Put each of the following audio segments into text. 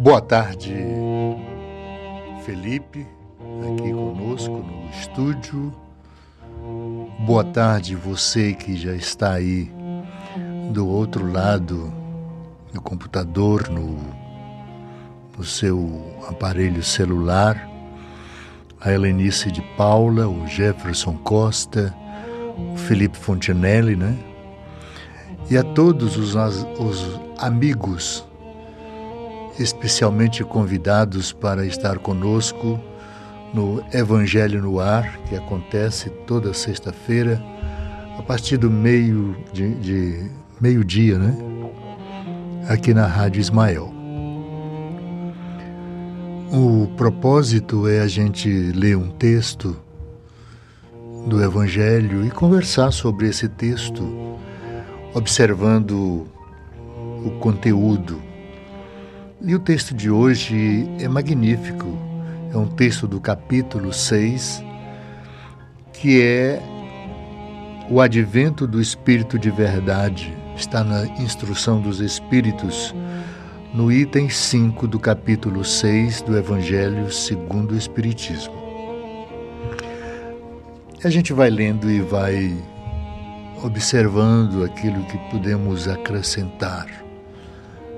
Boa tarde, Felipe, aqui conosco no estúdio. Boa tarde, você que já está aí do outro lado do computador, no, no seu aparelho celular. A Helenice de Paula, o Jefferson Costa, o Felipe Fontinelli, né? E a todos os, os amigos especialmente convidados para estar conosco no Evangelho no Ar, que acontece toda sexta-feira, a partir do meio de, de meio-dia, né? Aqui na Rádio Ismael. O propósito é a gente ler um texto do Evangelho e conversar sobre esse texto, observando o conteúdo e o texto de hoje é magnífico. É um texto do capítulo 6, que é o advento do Espírito de verdade. Está na instrução dos Espíritos, no item 5 do capítulo 6 do Evangelho segundo o Espiritismo. A gente vai lendo e vai observando aquilo que podemos acrescentar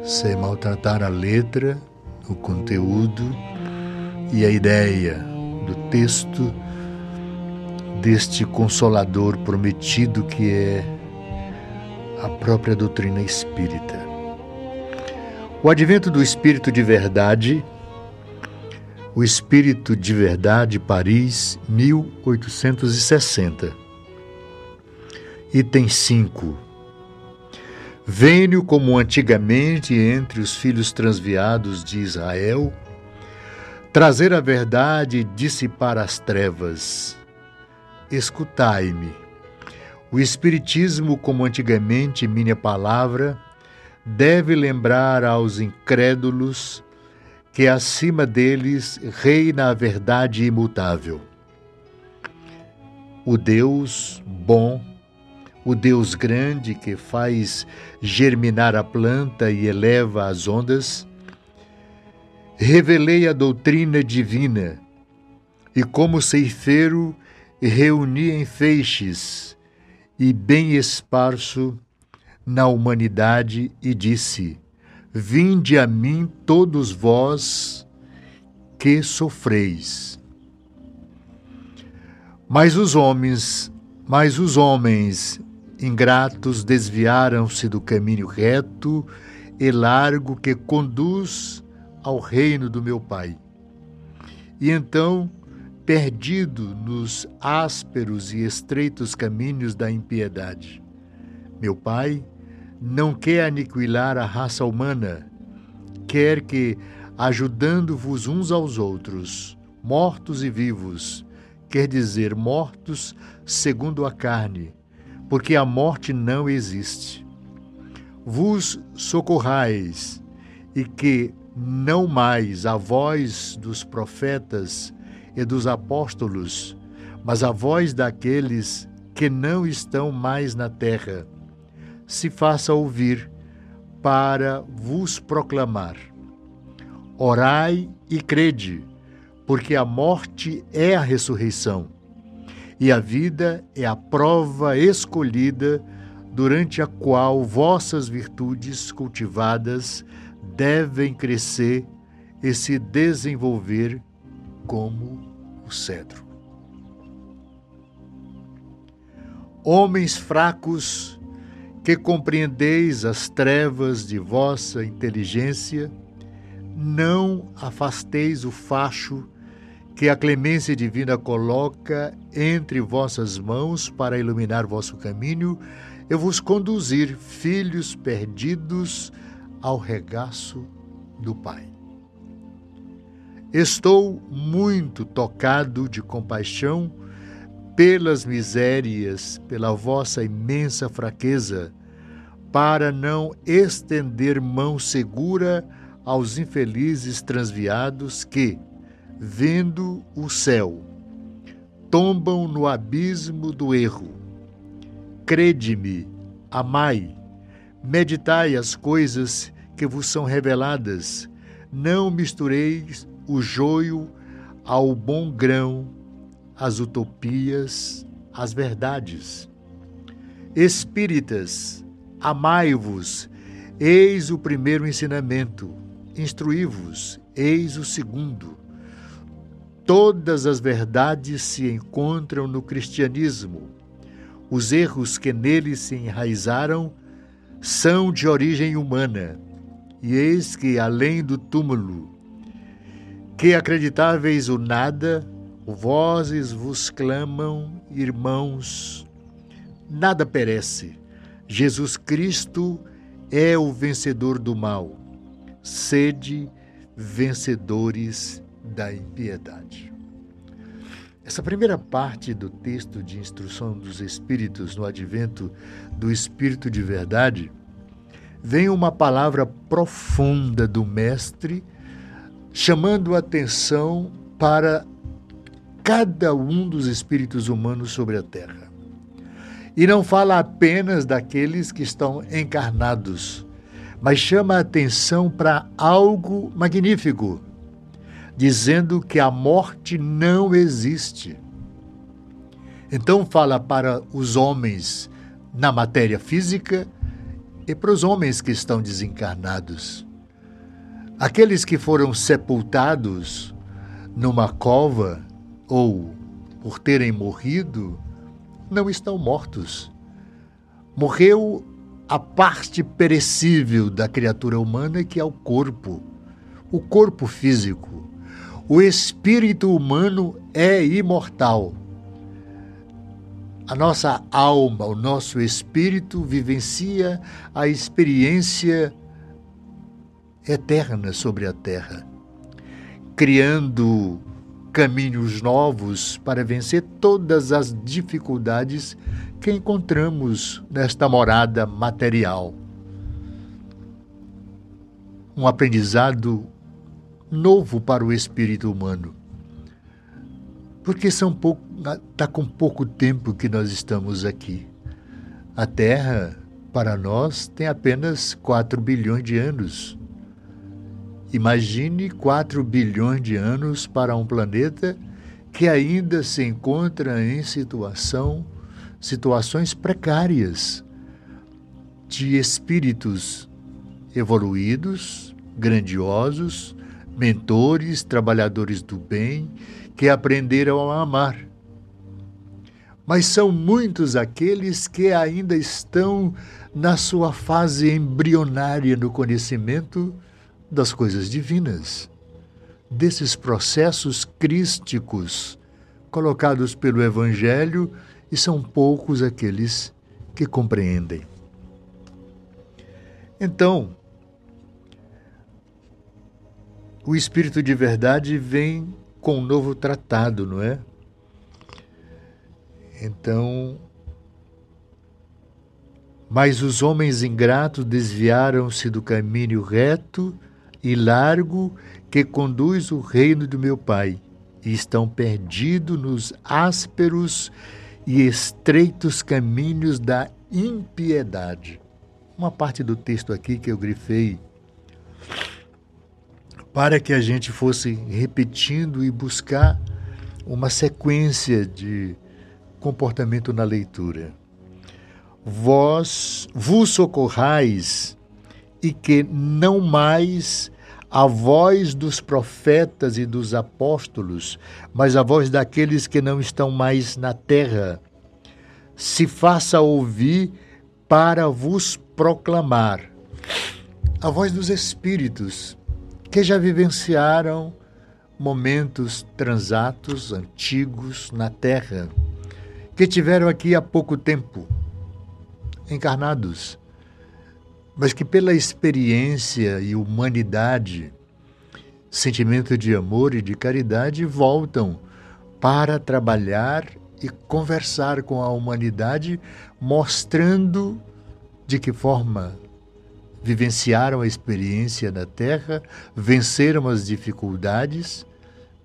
sem maltratar a letra, o conteúdo e a ideia do texto deste consolador prometido que é a própria doutrina espírita. O advento do Espírito de Verdade, o Espírito de Verdade, Paris, 1860. Item 5 Venho como antigamente entre os filhos transviados de Israel, trazer a verdade e dissipar as trevas. Escutai-me. O Espiritismo, como antigamente minha palavra, deve lembrar aos incrédulos que acima deles reina a verdade imutável. O Deus bom o Deus grande que faz germinar a planta e eleva as ondas, revelei a doutrina divina e, como ceifeiro, reuni em feixes e bem esparso na humanidade e disse: Vinde a mim todos vós que sofreis. Mas os homens, mas os homens Ingratos desviaram-se do caminho reto e largo que conduz ao reino do meu Pai. E então, perdido nos ásperos e estreitos caminhos da impiedade, meu Pai não quer aniquilar a raça humana, quer que, ajudando-vos uns aos outros, mortos e vivos, quer dizer mortos segundo a carne, porque a morte não existe. Vos socorrais, e que não mais a voz dos profetas e dos apóstolos, mas a voz daqueles que não estão mais na terra, se faça ouvir para vos proclamar. Orai e crede, porque a morte é a ressurreição e a vida é a prova escolhida durante a qual vossas virtudes cultivadas devem crescer e se desenvolver como o cedro. Homens fracos, que compreendeis as trevas de vossa inteligência, não afasteis o facho que a clemência divina coloca entre vossas mãos para iluminar vosso caminho e vos conduzir, filhos perdidos, ao regaço do Pai. Estou muito tocado de compaixão pelas misérias, pela vossa imensa fraqueza, para não estender mão segura aos infelizes transviados que, vendo o céu, tombam no abismo do erro. Crede-me, amai, meditai as coisas que vos são reveladas, não mistureis o joio ao bom grão, as utopias, as verdades. Espíritas, amai-vos, eis o primeiro ensinamento, instruí-vos, eis o segundo. Todas as verdades se encontram no cristianismo. Os erros que nele se enraizaram são de origem humana. E eis que, além do túmulo, que acreditáveis o nada, vozes vos clamam, irmãos, nada perece. Jesus Cristo é o vencedor do mal. Sede vencedores da impiedade. Essa primeira parte do texto de instrução dos Espíritos no advento do Espírito de Verdade vem uma palavra profunda do Mestre, chamando atenção para cada um dos espíritos humanos sobre a terra. E não fala apenas daqueles que estão encarnados, mas chama atenção para algo magnífico, dizendo que a morte não existe. Então fala para os homens na matéria física e para os homens que estão desencarnados. Aqueles que foram sepultados numa cova ou por terem morrido, não estão mortos. Morreu a parte perecível da criatura humana, que é o corpo, o corpo físico. O espírito humano é imortal. A nossa alma, o nosso espírito vivencia a experiência eterna sobre a terra, criando caminhos novos para vencer todas as dificuldades que encontramos nesta morada material. Um aprendizado novo para o espírito humano porque está com pouco tempo que nós estamos aqui. A Terra, para nós, tem apenas 4 bilhões de anos. Imagine 4 bilhões de anos para um planeta que ainda se encontra em situação, situações precárias de espíritos evoluídos, grandiosos, mentores, trabalhadores do bem, que aprenderam a amar. Mas são muitos aqueles que ainda estão na sua fase embrionária no conhecimento das coisas divinas, desses processos crísticos colocados pelo Evangelho, e são poucos aqueles que compreendem. Então, o Espírito de Verdade vem com um novo tratado, não é? Então, mas os homens ingratos desviaram-se do caminho reto e largo que conduz o reino do meu Pai, e estão perdidos nos ásperos e estreitos caminhos da impiedade. Uma parte do texto aqui que eu grifei para que a gente fosse repetindo e buscar uma sequência de comportamento na leitura. Vós vos socorrais e que não mais a voz dos profetas e dos apóstolos, mas a voz daqueles que não estão mais na terra, se faça ouvir para vos proclamar. A voz dos espíritos, que já vivenciaram momentos transatos antigos na Terra, que tiveram aqui há pouco tempo, encarnados, mas que pela experiência e humanidade, sentimento de amor e de caridade, voltam para trabalhar e conversar com a humanidade, mostrando de que forma vivenciaram a experiência na Terra, venceram as dificuldades,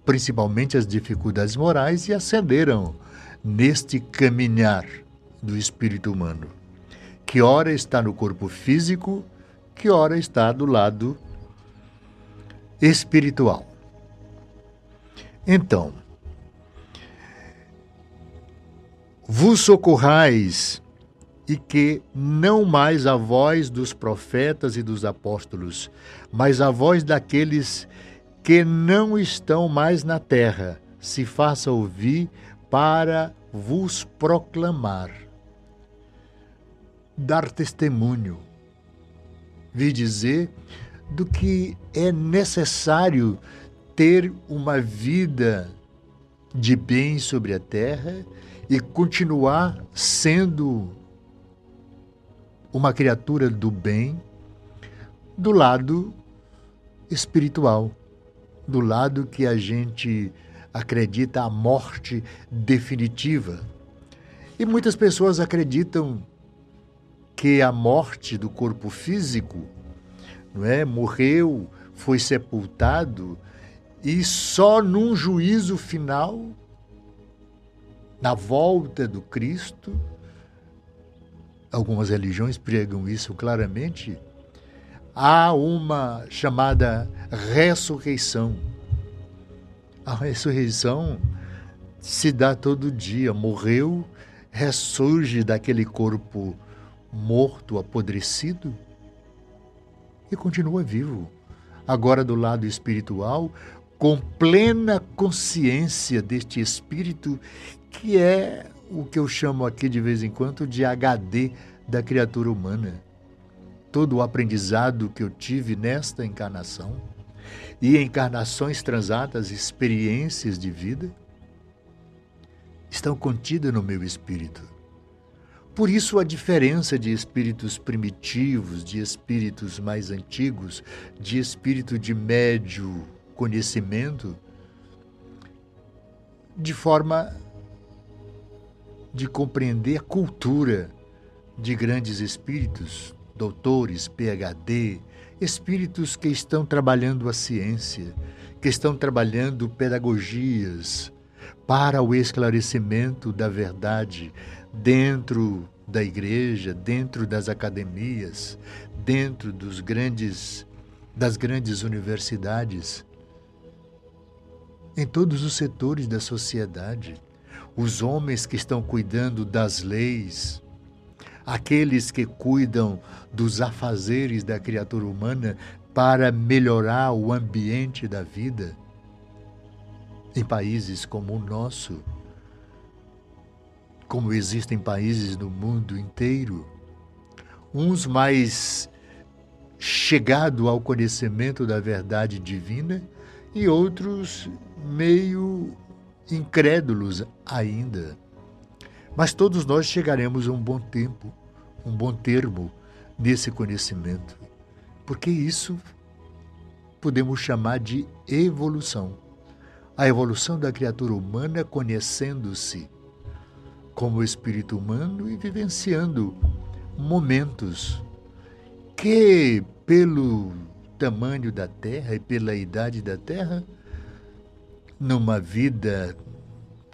principalmente as dificuldades morais, e ascenderam neste caminhar do espírito humano, que ora está no corpo físico, que ora está do lado espiritual. Então, vos socorrais e que não mais a voz dos profetas e dos apóstolos, mas a voz daqueles que não estão mais na terra, se faça ouvir para vos proclamar, dar testemunho, vi dizer do que é necessário ter uma vida de bem sobre a terra e continuar sendo uma criatura do bem do lado espiritual, do lado que a gente acredita a morte definitiva. E muitas pessoas acreditam que a morte do corpo físico, não é, morreu, foi sepultado e só num juízo final, na volta do Cristo, algumas religiões pregam isso claramente, há uma chamada ressurreição. A ressurreição se dá todo dia. Morreu, ressurge daquele corpo morto, apodrecido e continua vivo. Agora, do lado espiritual, com plena consciência deste espírito que é o que eu chamo aqui de vez em quando de HD da criatura humana. Todo o aprendizado que eu tive nesta encarnação e encarnações transadas, experiências de vida, estão contidas no meu espírito. Por isso, a diferença de espíritos primitivos, de espíritos mais antigos, de espírito de médio conhecimento, de forma de compreender a cultura de grandes espíritos, doutores, PhD, espíritos que estão trabalhando a ciência, que estão trabalhando pedagogias para o esclarecimento da verdade dentro da igreja, dentro das academias, dentro dos grandes das grandes universidades, em todos os setores da sociedade os homens que estão cuidando das leis, aqueles que cuidam dos afazeres da criatura humana para melhorar o ambiente da vida. Em países como o nosso, como existem países no mundo inteiro, uns mais chegado ao conhecimento da verdade divina e outros meio incrédulos ainda. Mas todos nós chegaremos a um bom tempo, um bom termo nesse conhecimento, porque isso podemos chamar de evolução. A evolução da criatura humana conhecendo-se como espírito humano e vivenciando momentos que, pelo tamanho da Terra e pela idade da Terra, numa vida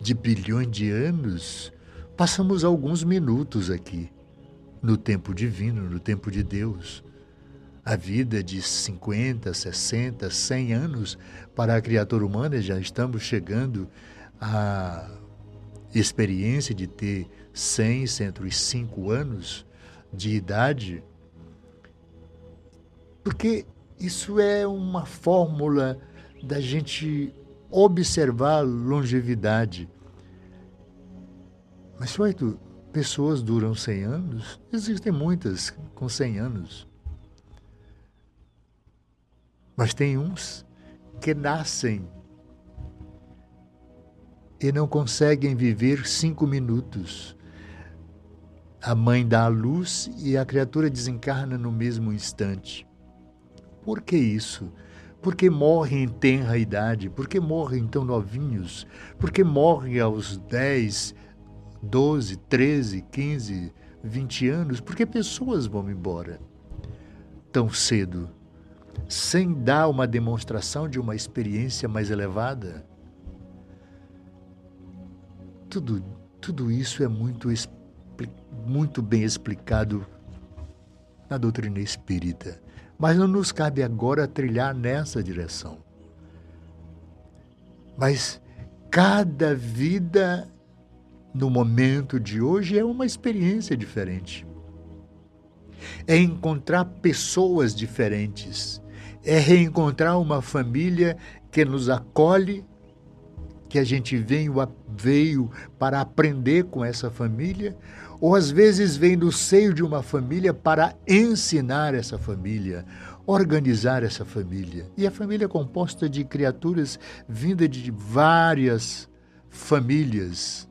de bilhões de anos, passamos alguns minutos aqui, no tempo divino, no tempo de Deus. A vida de 50, 60, 100 anos para a criatura humana, já estamos chegando à experiência de ter 100, 105 anos de idade, porque isso é uma fórmula da gente observar longevidade. Mas, Suaito, pessoas duram 100 anos? Existem muitas com 100 anos. Mas tem uns que nascem e não conseguem viver cinco minutos. A mãe dá a luz e a criatura desencarna no mesmo instante. Por que isso? Por que morrem em tenra idade? Por que morrem tão novinhos? Por que morrem aos 10, 12, 13, 15, 20 anos? Por que pessoas vão embora tão cedo, sem dar uma demonstração de uma experiência mais elevada? Tudo, tudo isso é muito, muito bem explicado na doutrina espírita. Mas não nos cabe agora trilhar nessa direção. Mas cada vida no momento de hoje é uma experiência diferente. É encontrar pessoas diferentes, é reencontrar uma família que nos acolhe, que a gente veio, veio para aprender com essa família, ou às vezes vem do seio de uma família para ensinar essa família, organizar essa família. E a família é composta de criaturas vindas de várias famílias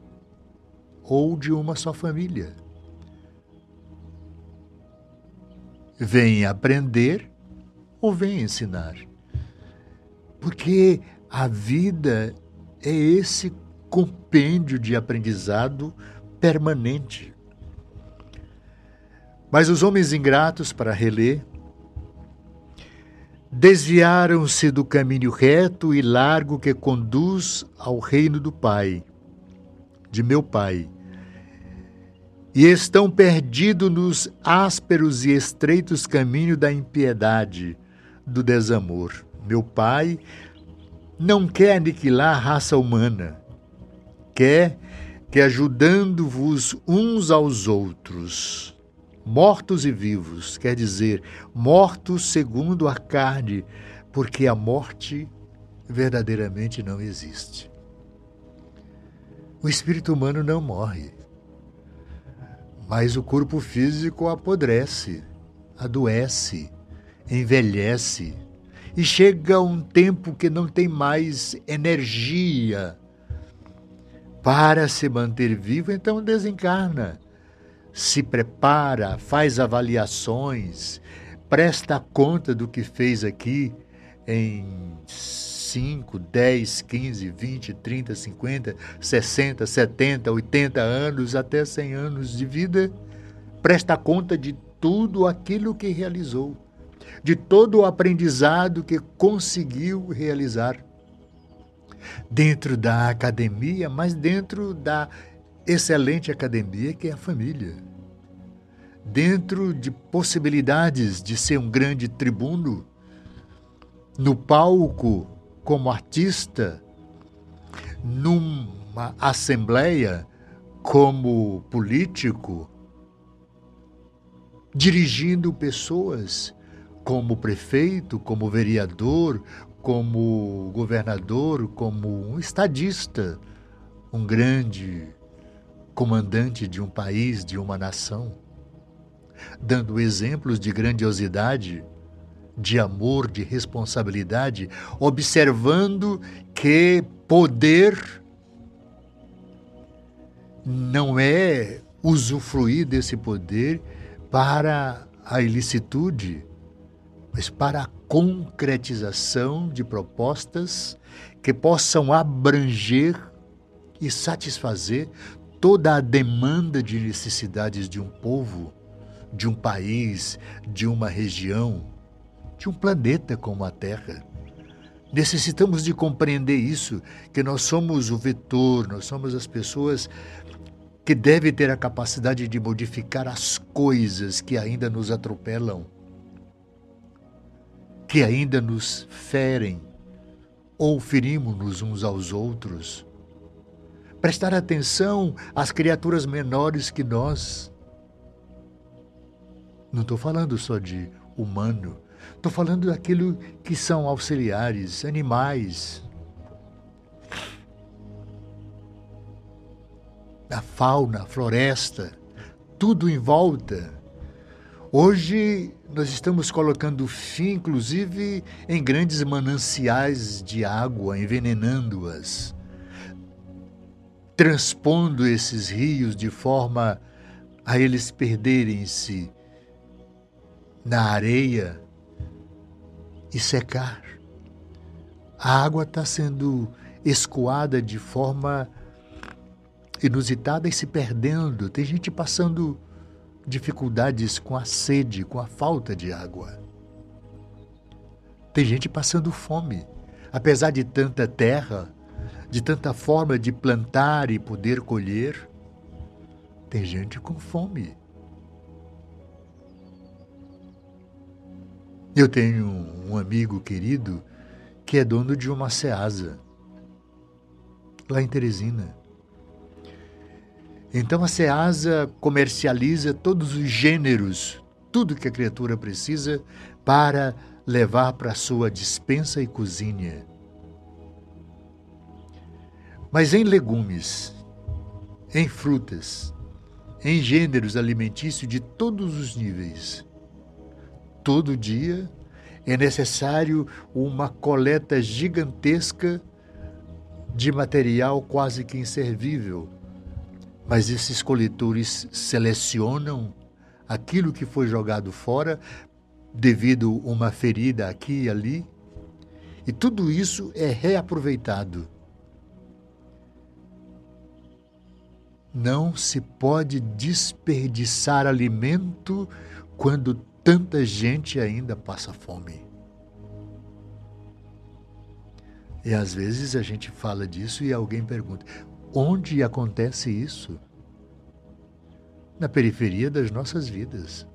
ou de uma só família. Vem aprender ou vem ensinar. Porque a vida é esse compêndio de aprendizado permanente. Mas os homens ingratos, para reler, desviaram-se do caminho reto e largo que conduz ao reino do Pai, de meu Pai, e estão perdidos nos ásperos e estreitos caminhos da impiedade, do desamor. Meu Pai não quer aniquilar a raça humana, quer que, ajudando-vos uns aos outros, mortos e vivos, quer dizer, mortos segundo a carne, porque a morte verdadeiramente não existe. O espírito humano não morre, mas o corpo físico apodrece, adoece, envelhece e chega um tempo que não tem mais energia para se manter vivo, então desencarna. Se prepara, faz avaliações, presta conta do que fez aqui em 5, 10, 15, 20, 30, 50, 60, 70, 80 anos, até 100 anos de vida, presta conta de tudo aquilo que realizou, de todo o aprendizado que conseguiu realizar. Dentro da academia, mas dentro da excelente academia que é a família. Dentro de possibilidades de ser um grande tribuno, no palco como artista, numa assembleia como político, dirigindo pessoas como prefeito, como vereador, como governador, como um estadista, um grande comandante de um país, de uma nação, dando exemplos de grandiosidade, de amor, de responsabilidade, observando que poder não é usufruir desse poder para a ilicitude, mas para a concretização de propostas que possam abranger e satisfazer toda a demanda de necessidades de um povo, de um país, de uma região, de um planeta como a Terra. Necessitamos de compreender isso, que nós somos o vetor, nós somos as pessoas que devem ter a capacidade de modificar as coisas que ainda nos atropelam, que ainda nos ferem ou ferimos-nos uns aos outros prestar atenção às criaturas menores que nós. Não estou falando só de humano, estou falando daquilo que são auxiliares, animais. A fauna, floresta, tudo em volta. Hoje nós estamos colocando fim, inclusive, em grandes mananciais de água, envenenando-as transpondo esses rios de forma a eles perderem-se na areia e secar. A água está sendo escoada de forma inusitada e se perdendo. Tem gente passando dificuldades com a sede, com a falta de água. Tem gente passando fome. Apesar de tanta terra, de tanta forma de plantar e poder colher. Tem gente com fome. Eu tenho um amigo querido que é dono de uma Ceasa, lá em Teresina. Então a Ceasa comercializa todos os gêneros, tudo que a criatura precisa para levar para sua dispensa e cozinha. Mas em legumes, em frutas, em gêneros alimentícios de todos os níveis, todo dia é necessário uma coleta gigantesca de material quase que inservível. Mas esses coletores selecionam aquilo que foi jogado fora devido a uma ferida aqui e ali, e tudo isso é reaproveitado. Não se pode desperdiçar alimento quando tanta gente ainda passa fome. E às vezes a gente fala disso e alguém pergunta: onde acontece isso? Na periferia das nossas vidas.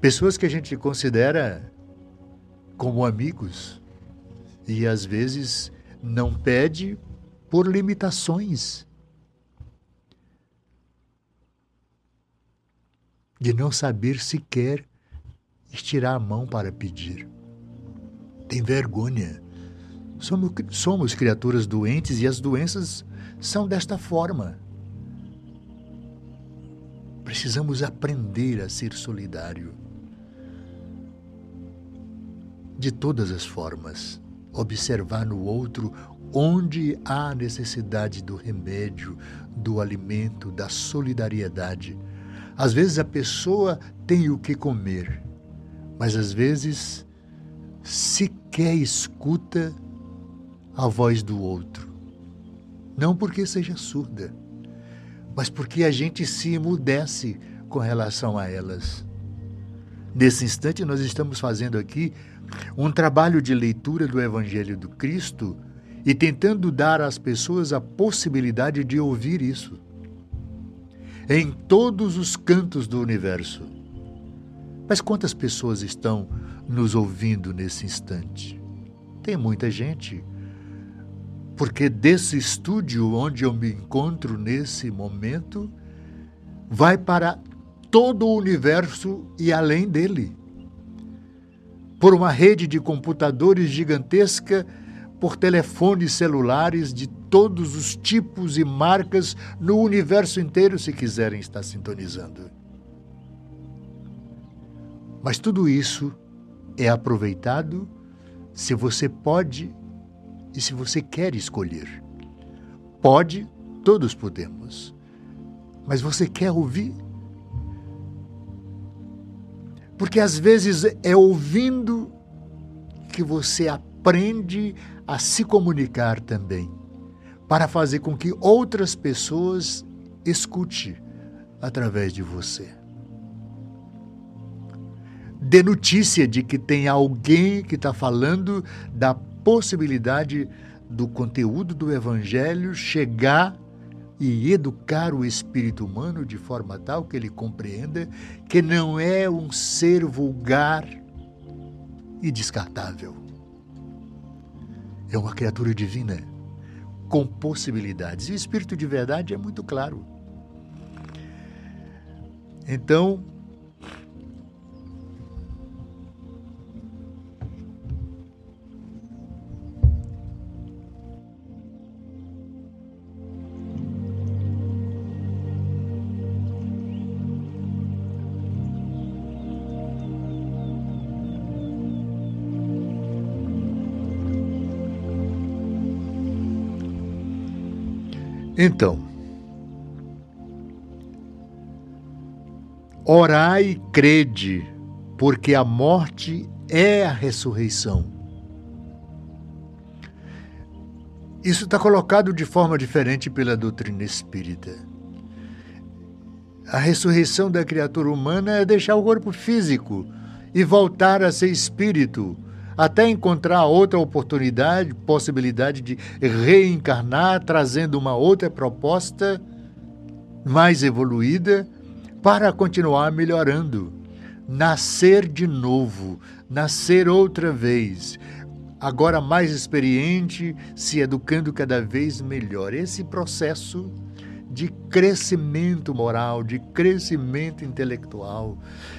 Pessoas que a gente considera como amigos e às vezes não pede por limitações. De não saber sequer estirar a mão para pedir. Tem vergonha. Somos, somos criaturas doentes e as doenças são desta forma. Precisamos aprender a ser solidário de todas as formas, observar no outro onde há necessidade do remédio, do alimento, da solidariedade. Às vezes a pessoa tem o que comer, mas às vezes sequer escuta a voz do outro. Não porque seja surda, mas porque a gente se emudece com relação a elas. Nesse instante, nós estamos fazendo aqui um trabalho de leitura do Evangelho do Cristo e tentando dar às pessoas a possibilidade de ouvir isso. Em todos os cantos do universo. Mas quantas pessoas estão nos ouvindo nesse instante? Tem muita gente. Porque desse estúdio onde eu me encontro nesse momento, vai para todo o universo e além dele por uma rede de computadores gigantesca, por telefones celulares de todos os tipos e marcas no universo inteiro, se quiserem estar sintonizando. Mas tudo isso é aproveitado se você pode e se você quer escolher. Pode, todos podemos. Mas você quer ouvir? Porque às vezes é ouvindo que você aprende a se comunicar também, para fazer com que outras pessoas escute através de você. Dê notícia de que tem alguém que está falando da possibilidade do conteúdo do Evangelho chegar e educar o espírito humano de forma tal que ele compreenda que não é um ser vulgar e descartável. É uma criatura divina com possibilidades. E o espírito de verdade é muito claro. Então, Então, orai e crede, porque a morte é a ressurreição. Isso está colocado de forma diferente pela doutrina espírita. A ressurreição da criatura humana é deixar o corpo físico e voltar a ser espírito até encontrar outra oportunidade, possibilidade de reencarnar, trazendo uma outra proposta mais evoluída para continuar melhorando. nascer de novo, nascer outra vez, agora mais experiente, se educando cada vez melhor. Esse processo de crescimento moral, de crescimento intelectual,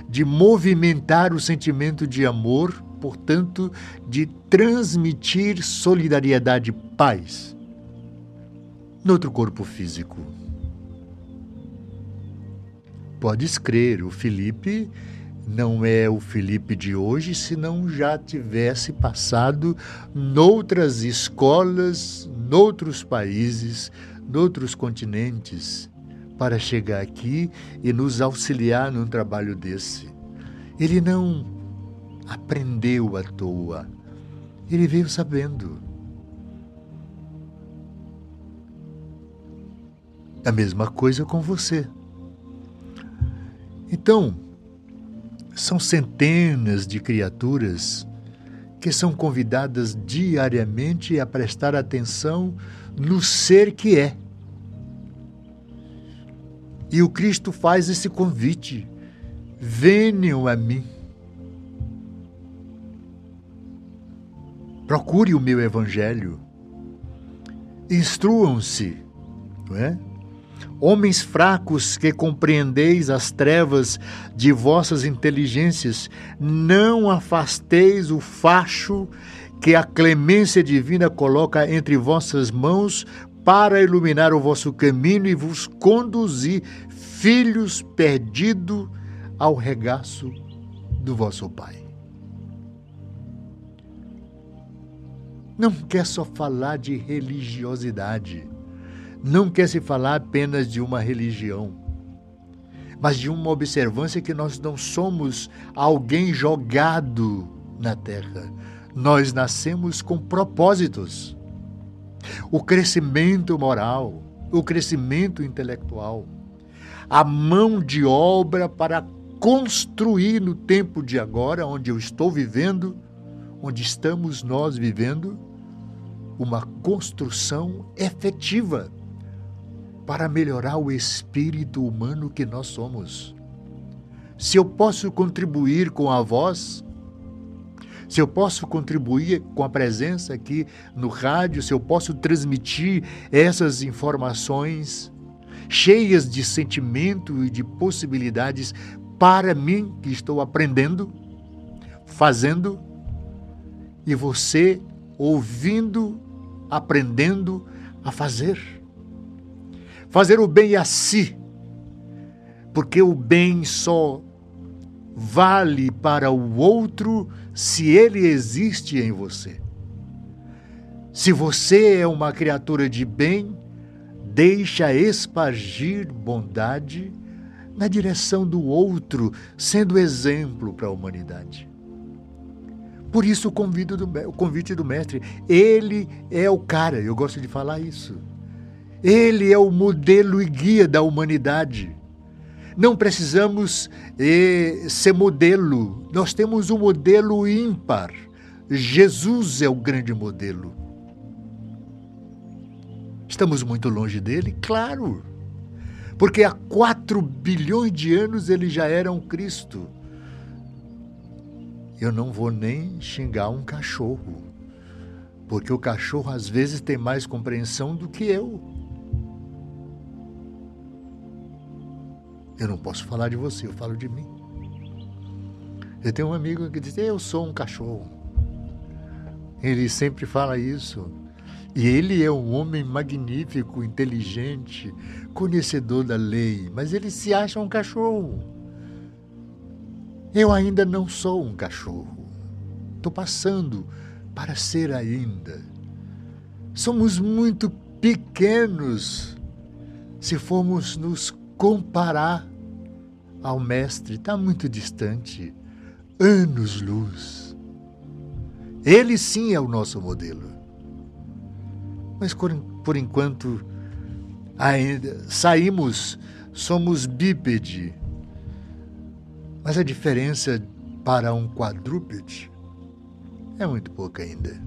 de movimentar o sentimento de amor, portanto, de transmitir solidariedade e paz no outro corpo físico. Podes crer, o Felipe não é o Felipe de hoje se não já tivesse passado noutras escolas, noutros países, noutros continentes, para chegar aqui e nos auxiliar num trabalho desse. Ele não aprendeu à toa, ele veio sabendo. A mesma coisa com você. Então, são centenas de criaturas que são convidadas diariamente a prestar atenção no ser que é. E o Cristo faz esse convite: venham a mim. Procure o meu evangelho. Instruam-se, não é? Homens fracos que compreendeis as trevas de vossas inteligências, não afasteis o facho que a clemência divina coloca entre vossas mãos para iluminar o vosso caminho e vos conduzir, filhos perdidos, ao regaço do vosso Pai. Não quer só falar de religiosidade não quer se falar apenas de uma religião, mas de uma observância que nós não somos alguém jogado na terra. Nós nascemos com propósitos. O crescimento moral, o crescimento intelectual, a mão de obra para construir no tempo de agora, onde eu estou vivendo, onde estamos nós vivendo, uma construção efetiva para melhorar o espírito humano que nós somos. Se eu posso contribuir com a voz, se eu posso contribuir com a presença aqui no rádio, se eu posso transmitir essas informações cheias de sentimento e de possibilidades para mim que estou aprendendo, fazendo, e você ouvindo, aprendendo a fazer fazer o bem a si, porque o bem só vale para o outro se ele existe em você. Se você é uma criatura de bem, deixa espargir bondade na direção do outro, sendo exemplo para a humanidade. Por isso o convite do, o convite do mestre, ele é o cara, eu gosto de falar isso. Ele é o modelo e guia da humanidade. Não precisamos eh, ser modelo, nós temos um modelo ímpar. Jesus é o grande modelo. Estamos muito longe dele? Claro, porque há quatro bilhões de anos ele já era um Cristo. Eu não vou nem xingar um cachorro, porque o cachorro às vezes tem mais compreensão do que eu. Eu não posso falar de você, eu falo de mim. Eu tenho um amigo que diz: Eu sou um cachorro. Ele sempre fala isso. E ele é um homem magnífico, inteligente, conhecedor da lei, mas ele se acha um cachorro. Eu ainda não sou um cachorro. Estou passando para ser ainda. Somos muito pequenos se formos nos comparar ao Mestre está muito distante anos-luz. Ele sim é o nosso modelo. Mas por, enquanto ainda saímos, somos bípede. Mas a diferença para um quadrúpede é muito pouca ainda.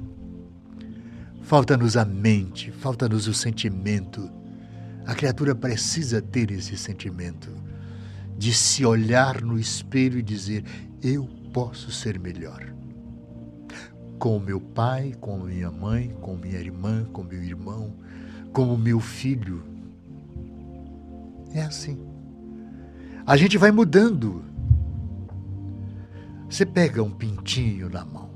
Falta-nos a mente, falta-nos o sentimento a criatura precisa ter esse sentimento de se olhar no espelho e dizer: eu posso ser melhor. Com meu pai, com minha mãe, com minha irmã, com meu irmão, com o meu filho. É assim. A gente vai mudando. Você pega um pintinho na mão.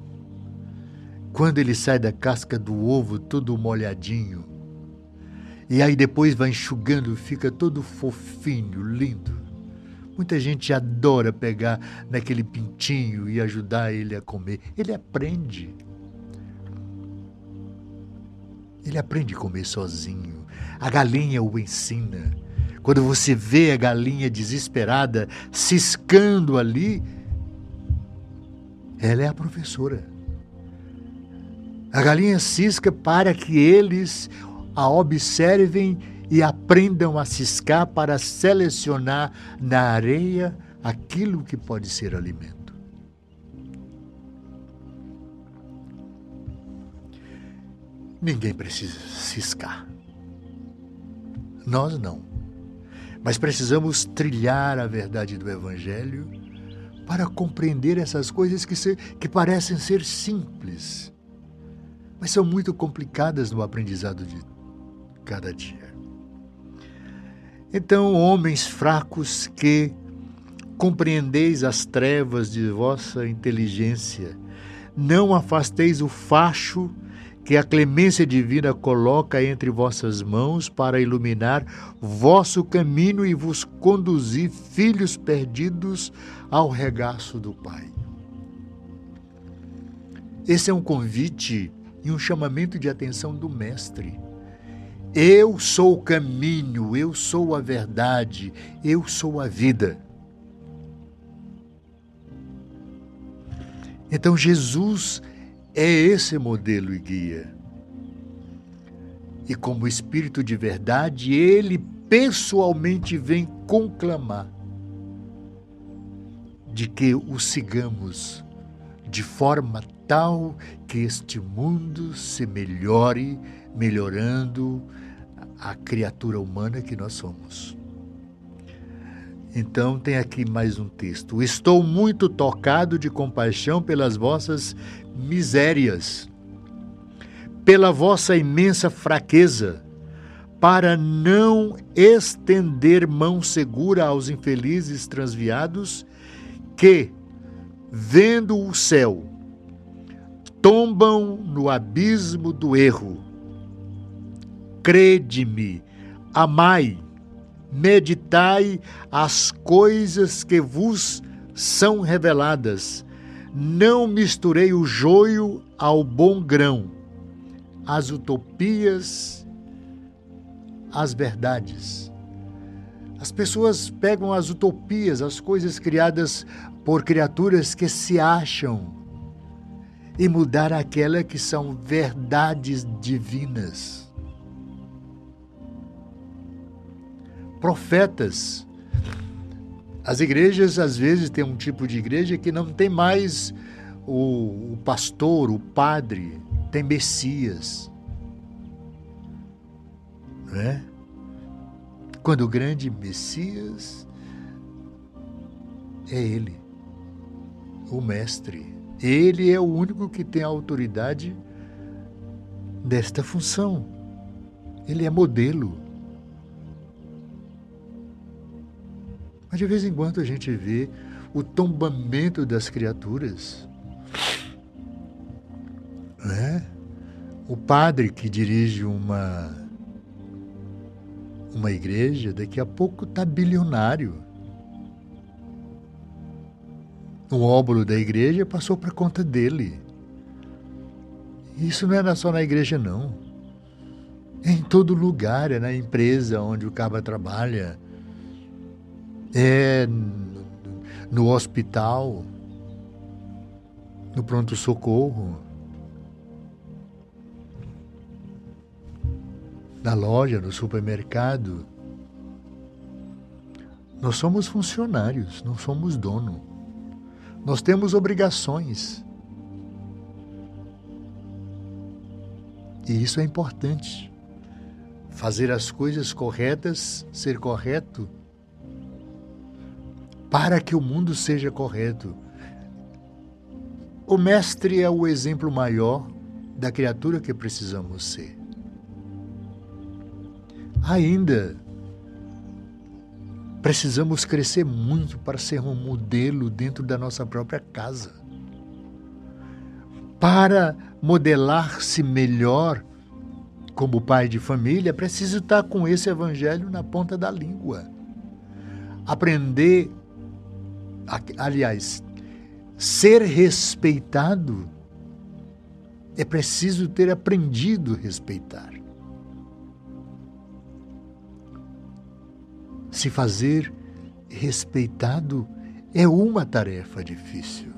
Quando ele sai da casca do ovo todo molhadinho, e aí depois vai enxugando, fica todo fofinho, lindo. Muita gente adora pegar naquele pintinho e ajudar ele a comer. Ele aprende. Ele aprende a comer sozinho. A galinha o ensina. Quando você vê a galinha desesperada ciscando ali, ela é a professora. A galinha cisca para que eles a observem e aprendam a ciscar para selecionar na areia aquilo que pode ser alimento. Ninguém precisa ciscar. Nós não. Mas precisamos trilhar a verdade do Evangelho para compreender essas coisas que, se, que parecem ser simples, mas são muito complicadas no aprendizado de cada dia. Então, homens fracos que compreendeis as trevas de vossa inteligência, não afasteis o facho que a clemência divina coloca entre vossas mãos para iluminar vosso caminho e vos conduzir, filhos perdidos, ao regaço do Pai. Esse é um convite e um chamamento de atenção do Mestre. Eu sou o caminho, eu sou a verdade, eu sou a vida. Então Jesus é esse modelo e guia. E como Espírito de verdade, ele pessoalmente vem conclamar de que o sigamos de forma tal que este mundo se melhore, melhorando a criatura humana que nós somos. Então, tem aqui mais um texto. Estou muito tocado de compaixão pelas vossas misérias, pela vossa imensa fraqueza, para não estender mão segura aos infelizes transviados que, vendo o céu, tombam no abismo do erro. Crede-me, amai, meditai as coisas que vos são reveladas. Não misturei o joio ao bom grão, as utopias, as verdades. As pessoas pegam as utopias, as coisas criadas por criaturas que se acham e mudar aquela que são verdades divinas. profetas. As igrejas, às vezes, têm um tipo de igreja que não tem mais o, o pastor, o padre, tem Messias. Né? Quando o grande Messias é Ele, o Mestre. Ele é o único que tem a autoridade desta função. Ele é modelo. Mas de vez em quando a gente vê o tombamento das criaturas. Né? O padre que dirige uma, uma igreja, daqui a pouco está bilionário. O óbolo da igreja passou para conta dele. Isso não é só na igreja, não. É em todo lugar, é na empresa onde o caba trabalha, é no hospital, no pronto-socorro, na loja, no supermercado. Nós somos funcionários, não somos dono. Nós temos obrigações. E isso é importante. Fazer as coisas corretas, ser correto, para que o mundo seja correto. O mestre é o exemplo maior da criatura que precisamos ser. Ainda precisamos crescer muito para ser um modelo dentro da nossa própria casa. Para modelar-se melhor como pai de família, preciso estar com esse evangelho na ponta da língua. Aprender, aliás, ser respeitado é preciso ter aprendido a respeitar. Se fazer respeitado é uma tarefa difícil.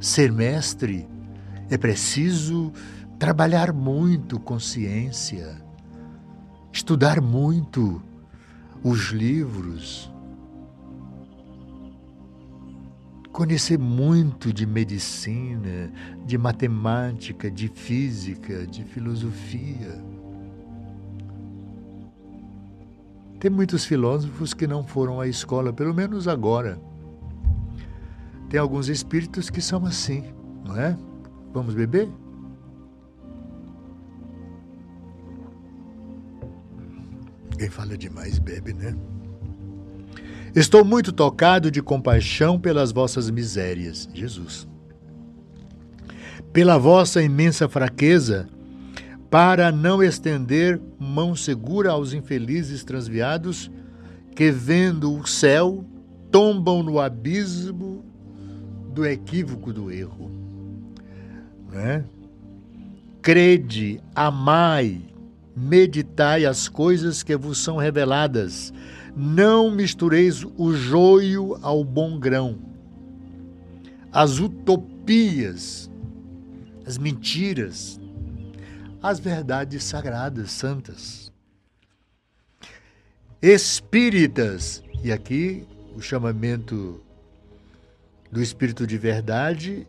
Ser mestre é preciso trabalhar muito consciência, estudar muito os livros, conhecer muito de medicina, de matemática, de física, de filosofia. Tem muitos filósofos que não foram à escola, pelo menos agora. Tem alguns espíritos que são assim, não é? Vamos beber? Quem fala demais bebe, né? Estou muito tocado de compaixão pelas vossas misérias, Jesus. Pela vossa imensa fraqueza, para não estender mão segura aos infelizes transviados que, vendo o céu, tombam no abismo do equívoco do erro. Né? Crede, amai, meditai as coisas que vos são reveladas não mistureis o joio ao bom grão. As utopias, as mentiras, as verdades sagradas, santas. Espíritas, e aqui o chamamento do Espírito de Verdade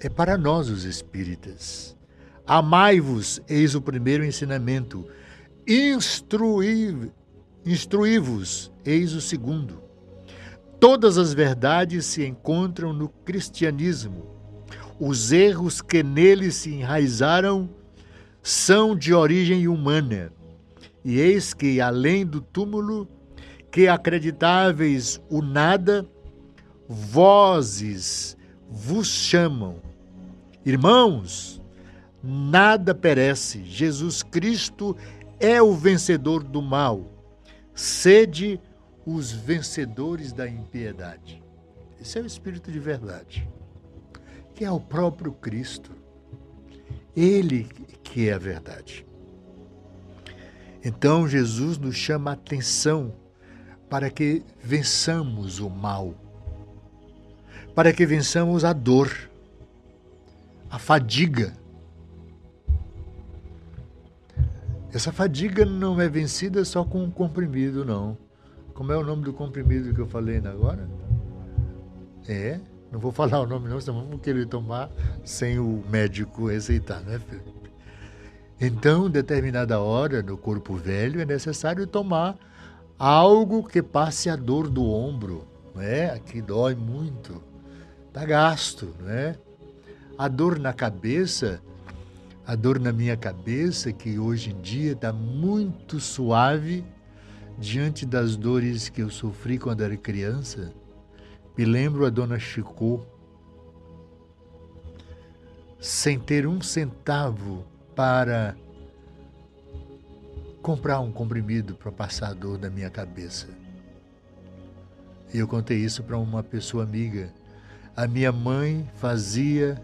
é para nós, os espíritas. Amai-vos, eis o primeiro ensinamento. Instruí Instruí-vos, eis o segundo. Todas as verdades se encontram no cristianismo. Os erros que nele se enraizaram são de origem humana. E eis que, além do túmulo, que acreditáveis o nada, vozes vos chamam. Irmãos, nada perece. Jesus Cristo é o vencedor do mal sede os vencedores da impiedade. Esse é o Espírito de verdade, que é o próprio Cristo. Ele que é a verdade. Então Jesus nos chama a atenção para que vençamos o mal, para que vençamos a dor, a fadiga Essa fadiga não é vencida só com um comprimido, não. Como é o nome do comprimido que eu falei agora? É, não vou falar o nome não, senão vamos querer tomar sem o médico receitar, né, Felipe? Então, determinada hora, no corpo velho, é necessário tomar algo que passe a dor do ombro, não é? Aqui dói muito, tá gasto, não é? A dor na cabeça a dor na minha cabeça, que hoje em dia está muito suave diante das dores que eu sofri quando era criança. Me lembro a dona Chicô, sem ter um centavo para comprar um comprimido para passar a dor da minha cabeça. E eu contei isso para uma pessoa amiga. A minha mãe fazia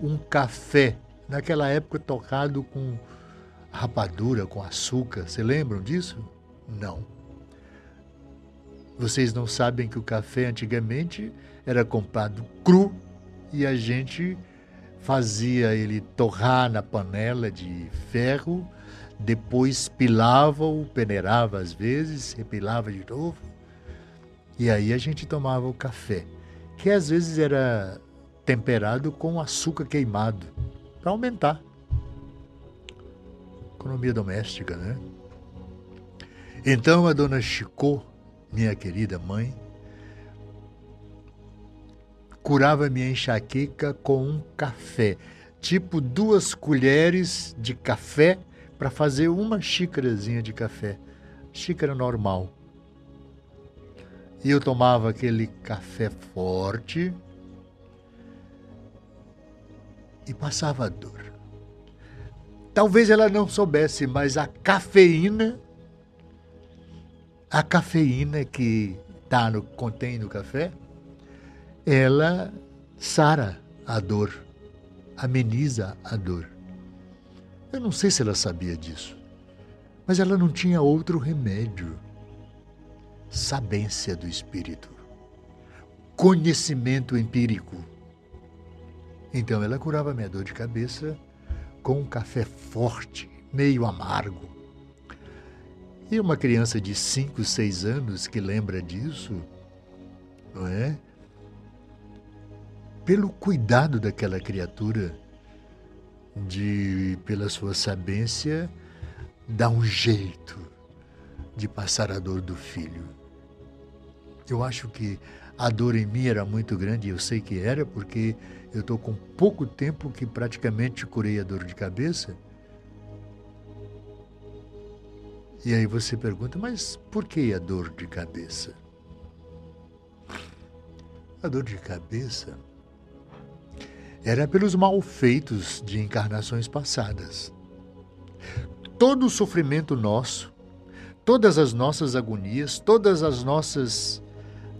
um café naquela época tocado com rapadura, com açúcar. Você lembram disso? Não. Vocês não sabem que o café antigamente era comprado cru e a gente fazia ele torrar na panela de ferro, depois pilava-o, peneirava às vezes, repilava de novo, e aí a gente tomava o café, que às vezes era temperado com açúcar queimado para aumentar. Economia doméstica, né? Então a dona Chicô, minha querida mãe, curava minha enxaqueca com um café, tipo duas colheres de café para fazer uma xícarazinha de café, xícara normal. E eu tomava aquele café forte e passava a dor. Talvez ela não soubesse, mas a cafeína, a cafeína que tá no, contém no café, ela sara a dor, ameniza a dor. Eu não sei se ela sabia disso, mas ela não tinha outro remédio. Sabência do espírito, conhecimento empírico. Então ela curava minha dor de cabeça com um café forte, meio amargo. E uma criança de 5, 6 anos que lembra disso, não é? Pelo cuidado daquela criatura, de, pela sua sabência, dar um jeito de passar a dor do filho. Eu acho que a dor em mim era muito grande, eu sei que era, porque eu estou com pouco tempo que praticamente curei a dor de cabeça. E aí você pergunta, mas por que a dor de cabeça? A dor de cabeça era pelos malfeitos de encarnações passadas. Todo o sofrimento nosso, todas as nossas agonias, todas as nossas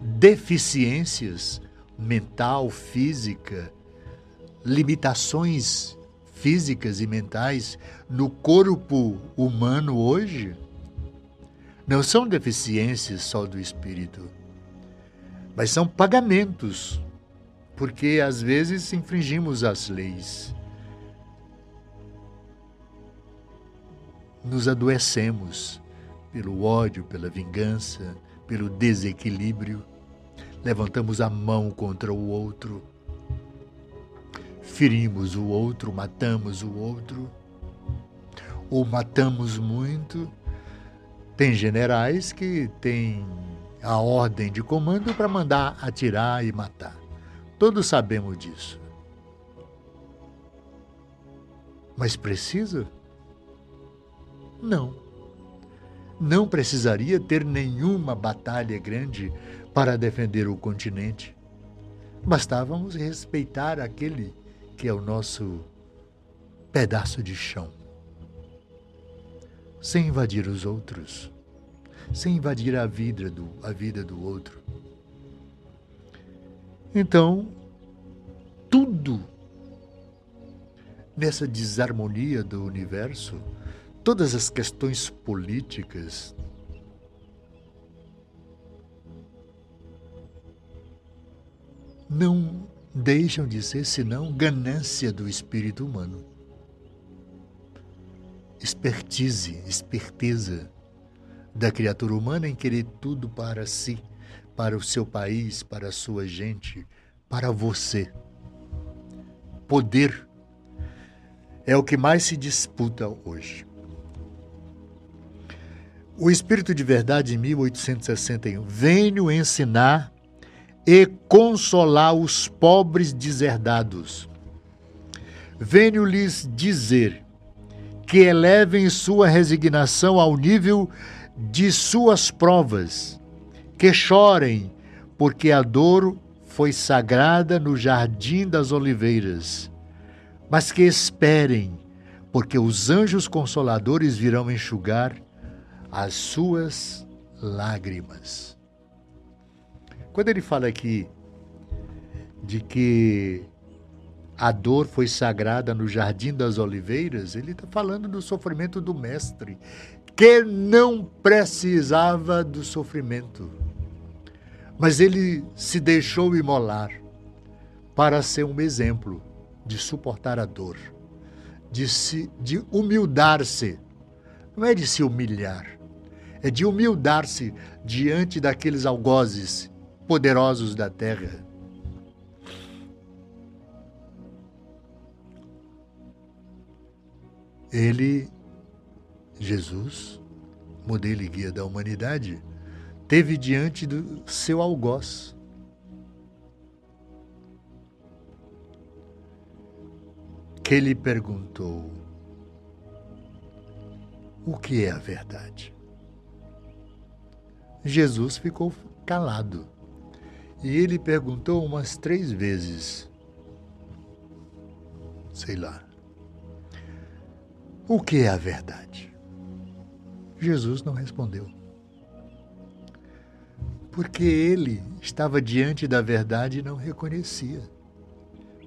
deficiências mental, física, limitações físicas e mentais no corpo humano hoje, não são deficiências só do espírito, mas são pagamentos porque às vezes infringimos as leis. Nos adoecemos pelo ódio, pela vingança, pelo desequilíbrio. Levantamos a mão contra o outro. Ferimos o outro, matamos o outro. Ou matamos muito. Tem generais que têm a ordem de comando para mandar atirar e matar. Todos sabemos disso. Mas precisa? Não. Não precisaria ter nenhuma batalha grande para defender o continente. Bastávamos respeitar aquele que é o nosso pedaço de chão. Sem invadir os outros, sem invadir a vida do, a vida do outro. Então, tudo nessa desarmonia do universo, todas as questões políticas, não deixam de ser senão ganância do espírito humano. Expertise, esperteza da criatura humana em querer tudo para si para o seu país, para a sua gente, para você. Poder é o que mais se disputa hoje. O Espírito de Verdade, em 1861, venho ensinar e consolar os pobres deserdados. Venho lhes dizer que elevem sua resignação ao nível de suas provas que chorem, porque a dor foi sagrada no jardim das oliveiras, mas que esperem, porque os anjos consoladores virão enxugar as suas lágrimas. Quando ele fala aqui de que a dor foi sagrada no jardim das oliveiras, ele está falando do sofrimento do Mestre, que não precisava do sofrimento mas ele se deixou imolar para ser um exemplo de suportar a dor, de, se, de humildar-se. Não é de se humilhar, é de humildar-se diante daqueles algozes poderosos da terra. Ele, Jesus, modelo e guia da humanidade, teve diante do seu algoz. Que lhe perguntou: O que é a verdade? Jesus ficou calado e ele perguntou umas três vezes: Sei lá. O que é a verdade? Jesus não respondeu. Porque ele estava diante da verdade e não reconhecia.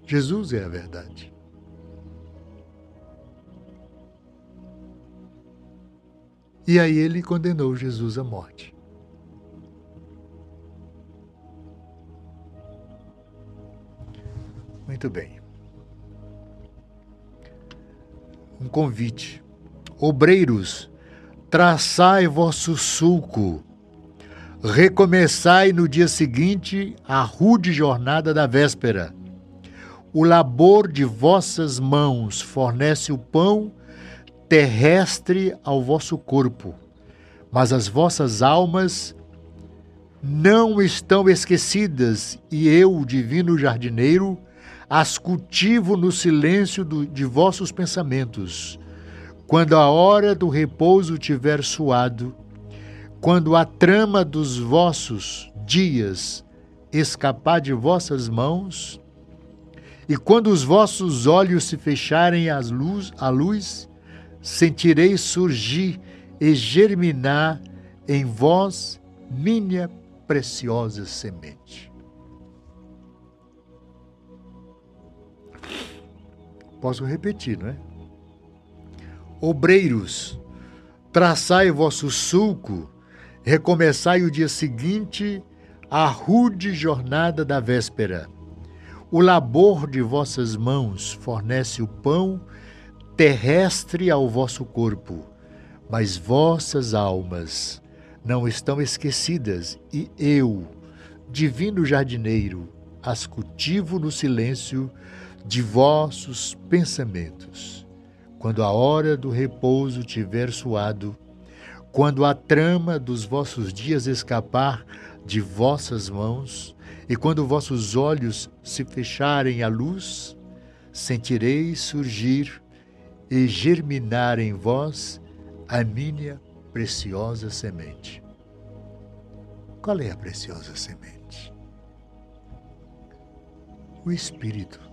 Jesus é a verdade. E aí ele condenou Jesus à morte. Muito bem. Um convite. Obreiros, traçai vosso sulco, recomeçai no dia seguinte a rude jornada da véspera. O labor de vossas mãos fornece o pão terrestre ao vosso corpo, mas as vossas almas não estão esquecidas, e eu, o divino jardineiro, as cultivo no silêncio do, de vossos pensamentos. Quando a hora do repouso tiver suado, quando a trama dos vossos dias escapar de vossas mãos, e quando os vossos olhos se fecharem à luz, à luz sentirei surgir e germinar em vós minha preciosa semente. Posso repetir, não é? Obreiros, traçai vosso sulco, recomeçai o dia seguinte a rude jornada da véspera. O labor de vossas mãos fornece o pão terrestre ao vosso corpo, mas vossas almas não estão esquecidas, e eu, divino jardineiro, as cultivo no silêncio de vossos pensamentos. Quando a hora do repouso tiver suado, quando a trama dos vossos dias escapar de vossas mãos, e quando vossos olhos se fecharem à luz, sentireis surgir e germinar em vós a minha preciosa semente. Qual é a preciosa semente? O Espírito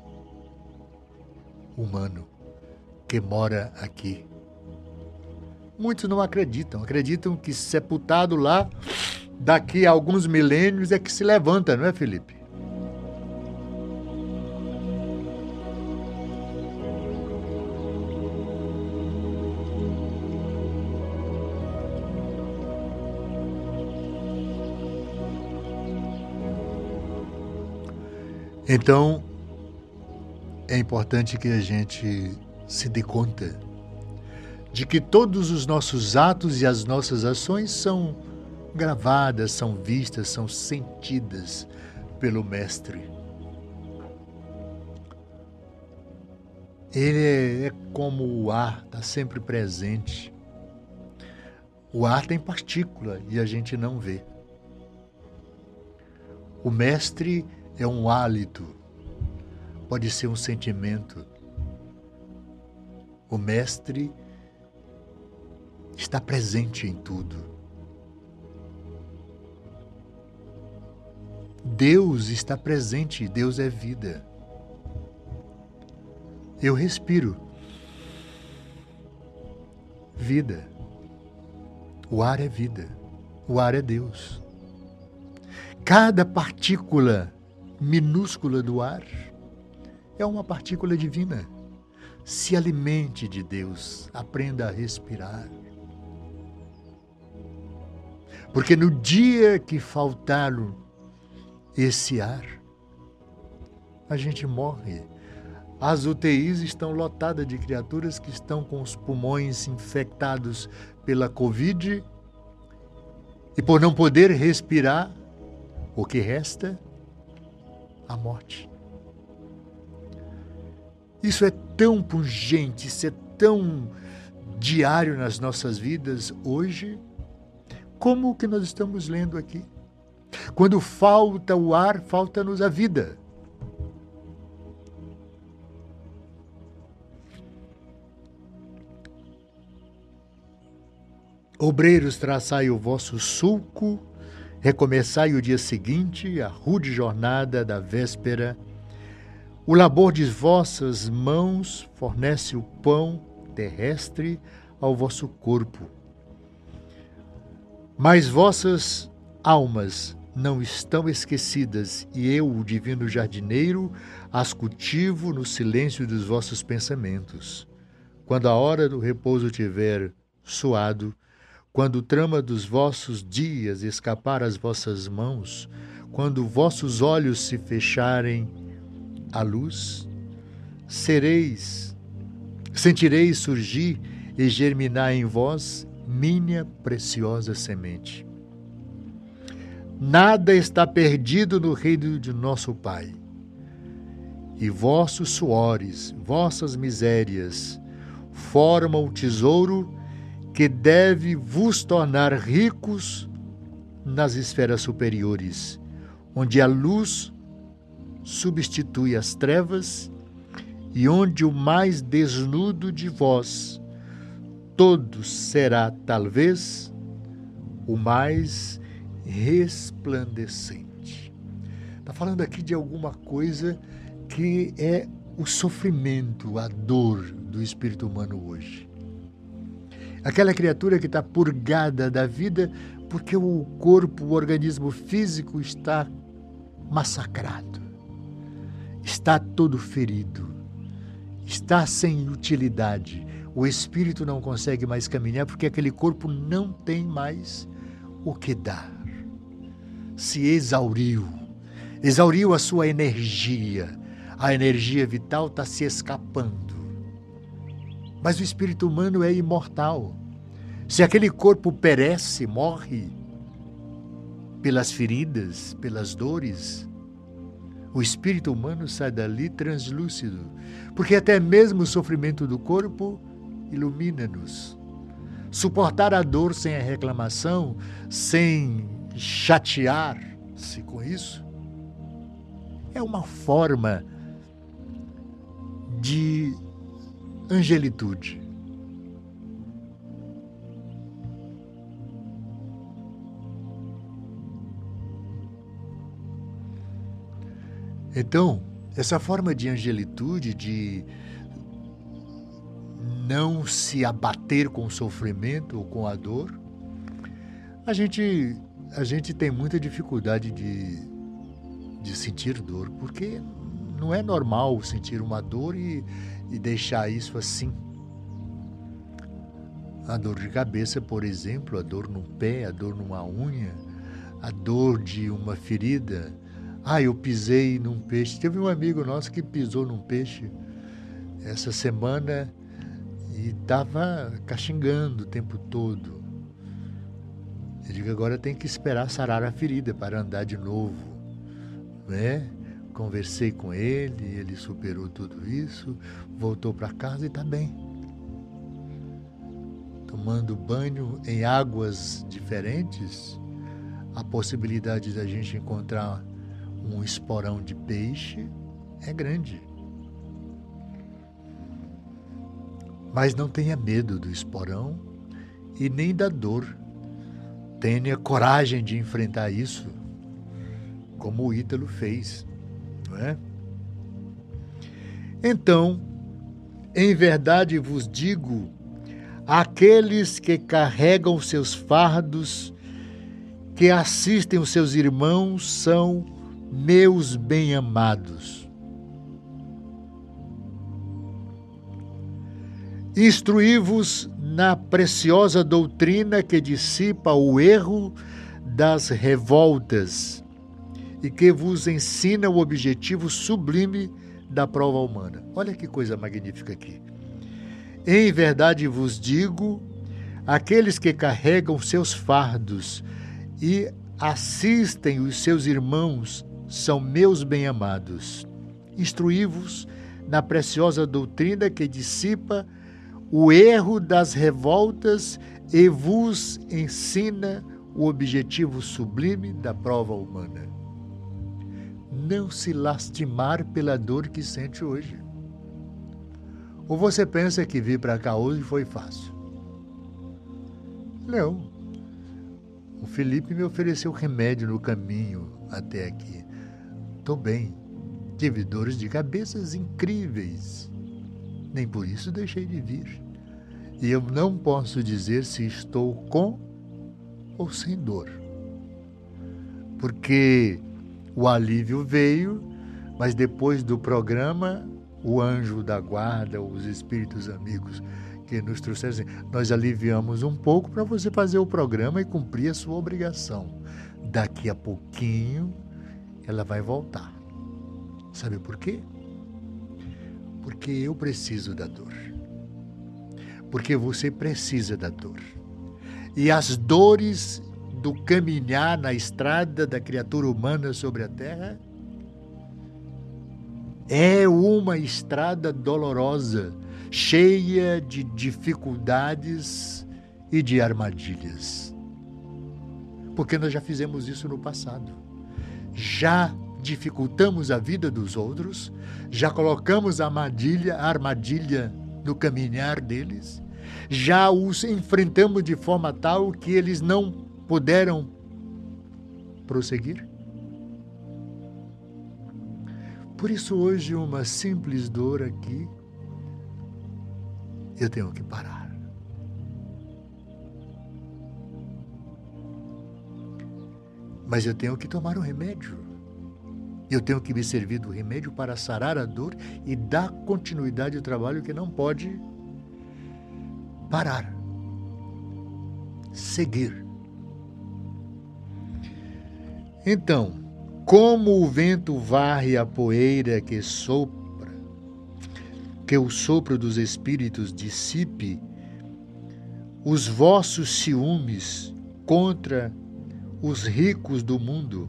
humano que mora aqui. Muitos não acreditam, acreditam que sepultado lá, daqui a alguns milênios é que se levanta, não é, Felipe? Então, é importante que a gente se dê conta de que todos os nossos atos e as nossas ações são gravadas, são vistas, são sentidas pelo Mestre. Ele é, é como o ar, está sempre presente. O ar tem partícula e a gente não vê. O Mestre é um hálito, pode ser um sentimento. O Mestre está presente em tudo. Deus está presente, Deus é vida. Eu respiro. Vida. O ar é vida. O ar é Deus. Cada partícula minúscula do ar é uma partícula divina. Se alimente de Deus, aprenda a respirar. Porque no dia que faltar esse ar, a gente morre. As UTIs estão lotadas de criaturas que estão com os pulmões infectados pela Covid e por não poder respirar, o que resta a morte. Isso é tão pungente, isso é tão diário nas nossas vidas hoje, como o que nós estamos lendo aqui. Quando falta o ar, falta-nos a vida. Obreiros, traçai o vosso sulco, recomeçai o dia seguinte, a rude jornada da véspera o labor de vossas mãos fornece o pão terrestre ao vosso corpo. Mas vossas almas não estão esquecidas, e eu, o divino jardineiro, as cultivo no silêncio dos vossos pensamentos. Quando a hora do repouso tiver suado, quando o trama dos vossos dias escapar às vossas mãos, quando vossos olhos se fecharem à luz, sereis, sentireis surgir e germinar em vós minha preciosa semente. Nada está perdido no reino de nosso Pai. E vossos suores, vossas misérias, formam o tesouro que deve vos tornar ricos nas esferas superiores, onde a luz substitui as trevas e onde o mais desnudo de vós todos será talvez o mais resplandecente. Está falando aqui de alguma coisa que é o sofrimento, a dor do espírito humano hoje. Aquela criatura que está purgada da vida porque o corpo, o organismo físico está massacrado, está todo ferido, está sem utilidade. O espírito não consegue mais caminhar porque aquele corpo não tem mais o que dar. Se exauriu, exauriu a sua energia, a energia vital está se escapando. Mas o espírito humano é imortal. Se aquele corpo perece, morre pelas feridas, pelas dores, o espírito humano sai dali translúcido, porque até mesmo o sofrimento do corpo ilumina-nos. Suportar a dor sem a reclamação, sem chatear-se com isso, é uma forma de angelitude. Então, essa forma de angelitude, de não se abater com o sofrimento ou com a dor, a gente, a gente tem muita dificuldade de, de sentir dor, porque não é normal sentir uma dor e, e deixar isso assim. A dor de cabeça, por exemplo, a dor no pé, a dor numa unha, a dor de uma ferida. Ah, eu pisei num peixe. Teve um amigo nosso que pisou num peixe essa semana e estava caxingando o tempo todo. Eu digo, agora tem que esperar sarar a ferida para andar de novo, né? Conversei com ele, ele superou tudo isso, voltou para casa e está bem. Tomando banho em águas diferentes, a possibilidade da gente encontrar um esporão de peixe é grande. Mas não tenha medo do esporão e nem da dor. Tenha coragem de enfrentar isso, como o Ítalo fez não é? Então, em verdade vos digo, aqueles que carregam seus fardos, que assistem os seus irmãos, são meus bem-amados. Instruí-vos na preciosa doutrina que dissipa o erro das revoltas e que vos ensina o objetivo sublime da prova humana. Olha que coisa magnífica aqui. Em verdade vos digo, aqueles que carregam seus fardos e assistem os seus irmãos são meus bem-amados. Instruí-vos na preciosa doutrina que dissipa o erro das revoltas e vos ensina o objetivo sublime da prova humana não se lastimar pela dor que sente hoje. Ou você pensa que vir para cá hoje foi fácil? Não. O Felipe me ofereceu remédio no caminho até aqui. Estou bem. Tive dores de cabeças incríveis. Nem por isso deixei de vir. E eu não posso dizer se estou com ou sem dor. Porque o alívio veio, mas depois do programa, o anjo da guarda, os espíritos amigos que nos trouxeram, nós aliviamos um pouco para você fazer o programa e cumprir a sua obrigação. Daqui a pouquinho, ela vai voltar. Sabe por quê? Porque eu preciso da dor. Porque você precisa da dor. E as dores do caminhar na estrada da criatura humana sobre a terra é uma estrada dolorosa, cheia de dificuldades e de armadilhas. Porque nós já fizemos isso no passado. Já dificultamos a vida dos outros, já colocamos a armadilha, a armadilha no caminhar deles, já os enfrentamos de forma tal que eles não puderam prosseguir. Por isso, hoje, uma simples dor aqui, eu tenho que parar. Mas eu tenho que tomar um remédio. Eu tenho que me servir do remédio para sarar a dor e dar continuidade ao trabalho que não pode parar. Seguir. Então, como o vento varre a poeira que sopra, que o sopro dos espíritos dissipe, os vossos ciúmes contra os ricos do mundo,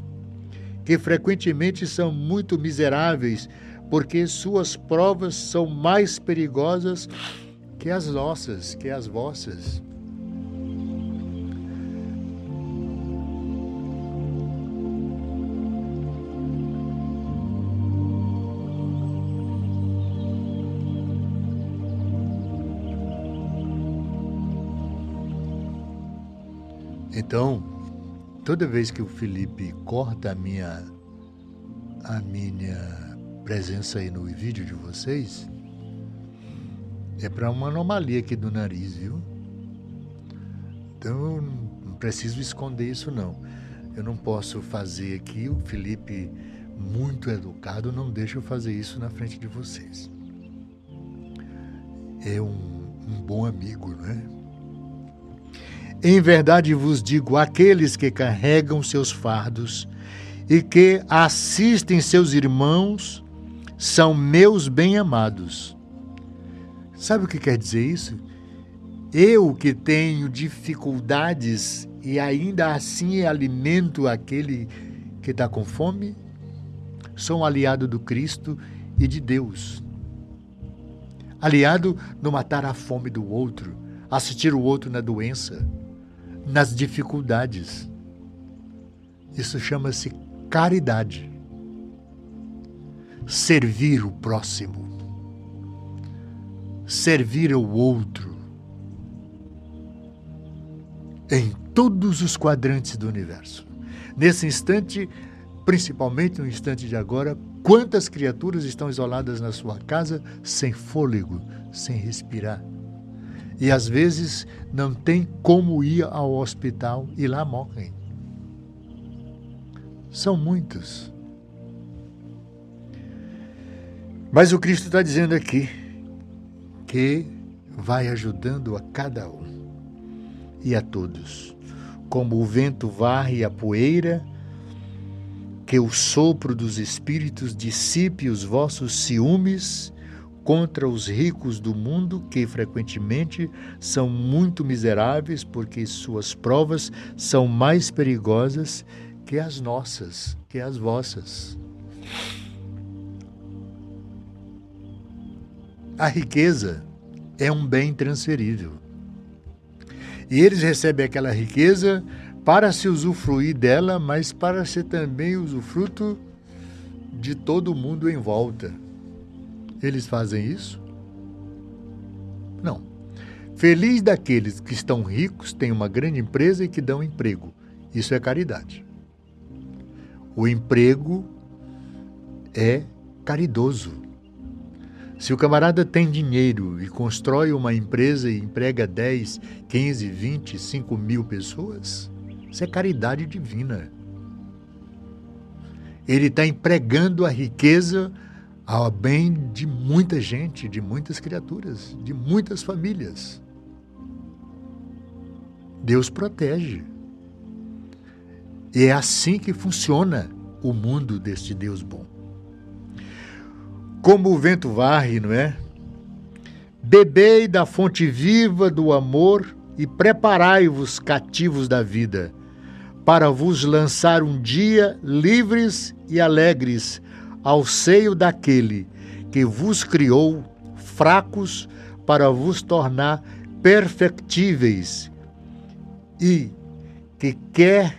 que frequentemente são muito miseráveis, porque suas provas são mais perigosas que as nossas, que as vossas. Então, toda vez que o Felipe corta a minha a minha presença aí no vídeo de vocês, é para uma anomalia aqui do nariz, viu? Então, não preciso esconder isso não. Eu não posso fazer aqui, o Felipe muito educado não deixa eu fazer isso na frente de vocês. É um, um bom amigo, não é? Em verdade vos digo: aqueles que carregam seus fardos e que assistem seus irmãos são meus bem-amados. Sabe o que quer dizer isso? Eu que tenho dificuldades e ainda assim alimento aquele que está com fome, sou um aliado do Cristo e de Deus. Aliado no matar a fome do outro, assistir o outro na doença nas dificuldades. Isso chama-se caridade. Servir o próximo. Servir o outro. Em todos os quadrantes do universo. Nesse instante, principalmente no instante de agora, quantas criaturas estão isoladas na sua casa sem fôlego, sem respirar? E às vezes não tem como ir ao hospital e lá morrem. São muitos. Mas o Cristo está dizendo aqui que vai ajudando a cada um e a todos, como o vento varre a poeira, que o sopro dos espíritos dissipe os vossos ciúmes contra os ricos do mundo, que frequentemente são muito miseráveis, porque suas provas são mais perigosas que as nossas, que as vossas. A riqueza é um bem transferível. E eles recebem aquela riqueza para se usufruir dela, mas para ser também usufruto de todo mundo em volta. Eles fazem isso? Não. Feliz daqueles que estão ricos, têm uma grande empresa e que dão emprego. Isso é caridade. O emprego é caridoso. Se o camarada tem dinheiro e constrói uma empresa e emprega 10, 15, 20, 5 mil pessoas, isso é caridade divina. Ele está empregando a riqueza ao bem de muita gente, de muitas criaturas, de muitas famílias. Deus protege. E é assim que funciona o mundo deste Deus bom. Como o vento varre, não é? Bebei da fonte viva do amor e preparai-vos cativos da vida, para vos lançar um dia livres e alegres ao seio daquele que vos criou fracos para vos tornar perfectíveis e que quer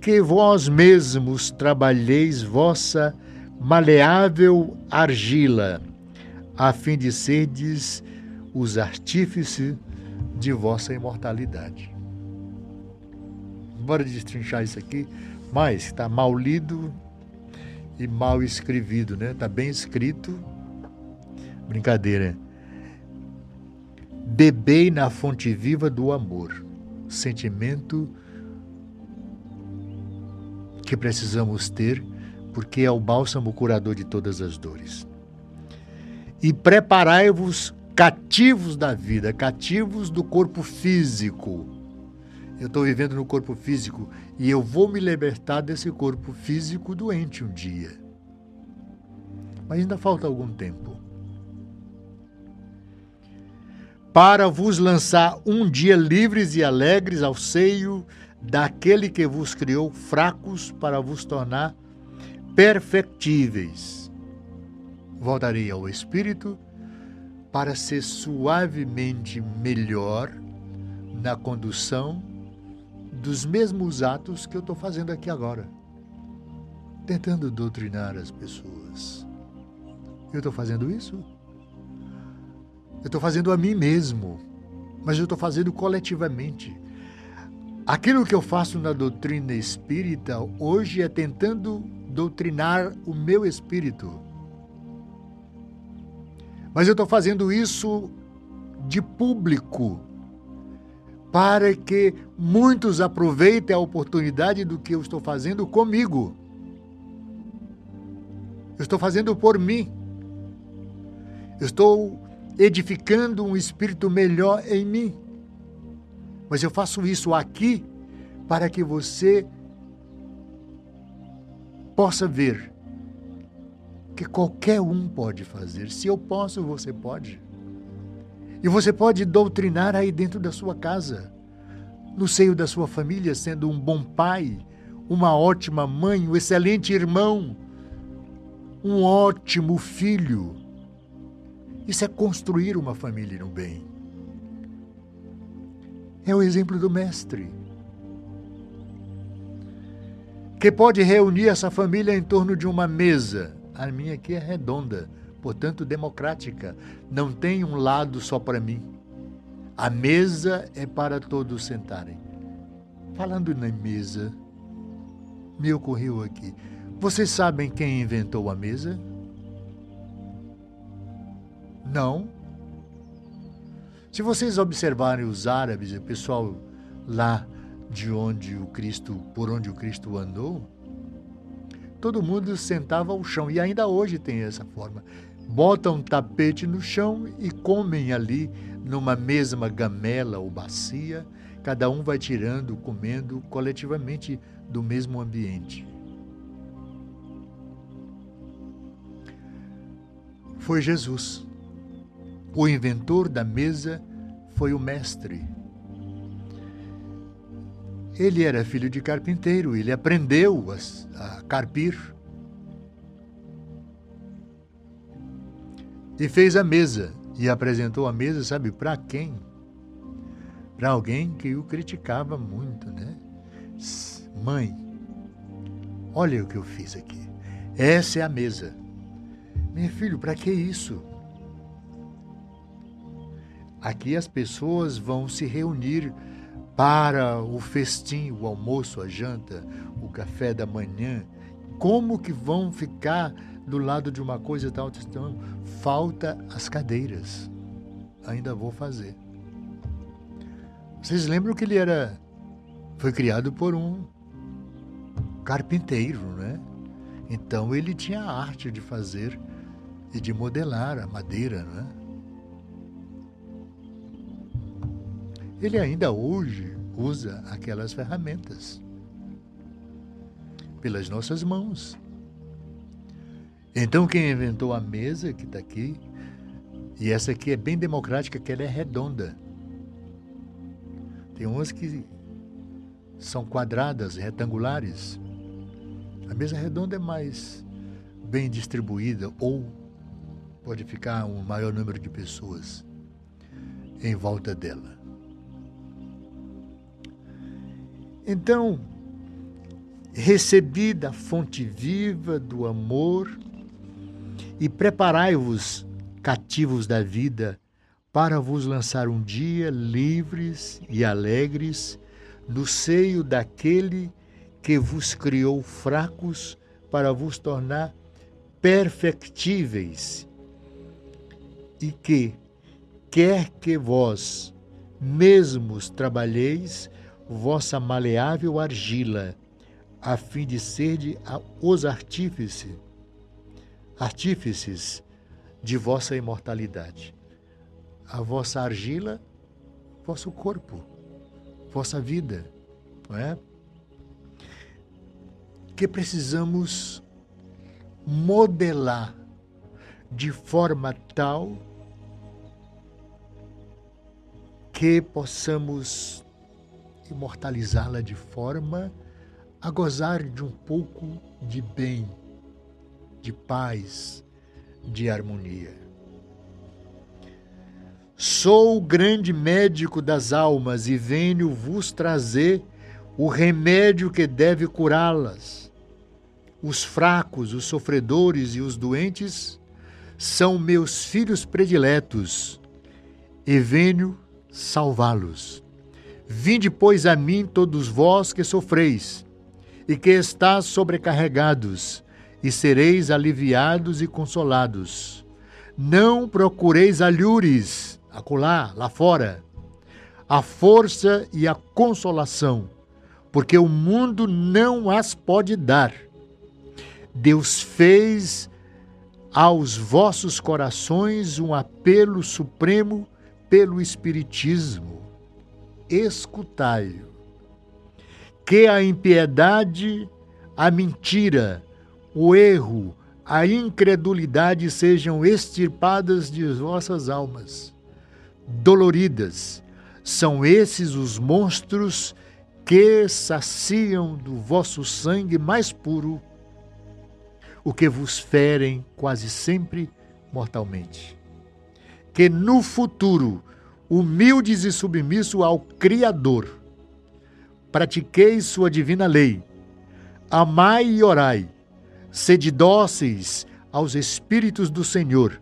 que vós mesmos trabalheis vossa maleável argila, a fim de serdes os artífices de vossa imortalidade. Bora destrinchar isso aqui, mas está mal lido e mal escrevido, né? Está bem escrito. Brincadeira. Bebei na fonte viva do amor sentimento que precisamos ter, porque é o bálsamo curador de todas as dores. E preparai-vos cativos da vida, cativos do corpo físico. Eu estou vivendo no corpo físico e eu vou me libertar desse corpo físico doente um dia. Mas ainda falta algum tempo. para vos lançar um dia livres e alegres ao seio daquele que vos criou fracos para vos tornar perfectíveis. Voltarei ao Espírito para ser suavemente melhor na condução dos mesmos atos que eu estou fazendo aqui agora, tentando doutrinar as pessoas. Eu estou fazendo isso? Eu estou fazendo a mim mesmo, mas eu estou fazendo coletivamente. Aquilo que eu faço na doutrina espírita hoje é tentando doutrinar o meu espírito. Mas eu estou fazendo isso de público, para que muitos aproveitem a oportunidade do que eu estou fazendo comigo. Eu estou fazendo por mim. Eu estou edificando um espírito melhor em mim. Mas eu faço isso aqui para que você possa ver que qualquer um pode fazer. Se eu posso, você pode. E você pode doutrinar aí dentro da sua casa, no seio da sua família, sendo um bom pai, uma ótima mãe, um excelente irmão, um ótimo filho isso é construir uma família no bem. É o exemplo do Mestre, que pode reunir essa família em torno de uma mesa. A minha aqui é redonda, portanto democrática. Não tem um lado só para mim. A mesa é para todos sentarem. Falando na mesa, me ocorreu aqui. Vocês sabem quem inventou a mesa? Não. Se vocês observarem os árabes, o pessoal lá de onde o Cristo, por onde o Cristo andou, todo mundo sentava ao chão e ainda hoje tem essa forma. Botam um tapete no chão e comem ali numa mesma gamela ou bacia, cada um vai tirando, comendo coletivamente do mesmo ambiente. Foi Jesus. O inventor da mesa foi o mestre. Ele era filho de carpinteiro, ele aprendeu a, carpir. E fez a mesa. E apresentou a mesa, sabe para quem? Para alguém que o criticava muito, né? Mãe, olha o que eu fiz aqui. Essa é a mesa. Meu filho, para que isso? Aqui as pessoas vão se reunir para o festim, o almoço, a janta, o café da manhã. Como que vão ficar do lado de uma coisa e tal? Então, falta as cadeiras. Ainda vou fazer. Vocês lembram que ele era foi criado por um carpinteiro, né? Então ele tinha a arte de fazer e de modelar a madeira, né? Ele ainda hoje usa aquelas ferramentas pelas nossas mãos. Então quem inventou a mesa que está aqui, e essa aqui é bem democrática, que ela é redonda. Tem umas que são quadradas, retangulares. A mesa redonda é mais bem distribuída ou pode ficar um maior número de pessoas em volta dela. Então, recebi da fonte viva do amor e preparai-vos, cativos da vida, para vos lançar um dia livres e alegres no seio daquele que vos criou fracos para vos tornar perfectíveis, e que, quer que vós mesmos trabalheis vossa maleável argila, a fim de serdes os artífices, artífices de vossa imortalidade. A vossa argila, vosso corpo vossa vida, não é? Que precisamos modelar de forma tal que possamos imortalizá-la de forma a gozar de um pouco de bem, de paz, de harmonia. Sou o grande médico das almas e venho vos trazer o remédio que deve curá-las. Os fracos, os sofredores e os doentes são meus filhos prediletos e venho salvá-los. Vinde, pois, a mim todos vós que sofreis e que estáis sobrecarregados, e sereis aliviados e consolados. Não procureis alhures, acolá, lá fora, a força e a consolação, porque o mundo não as pode dar. Deus fez aos vossos corações um apelo supremo pelo Espiritismo. Escutai-o. Que a impiedade, a mentira, o erro, a incredulidade sejam extirpadas de vossas almas doloridas. São esses os monstros que saciam do vosso sangue mais puro o que vos ferem quase sempre mortalmente. Que no futuro, humildes e submissos ao Criador, pratiqueis sua divina lei, amai e orai, sede dóceis aos Espíritos do Senhor,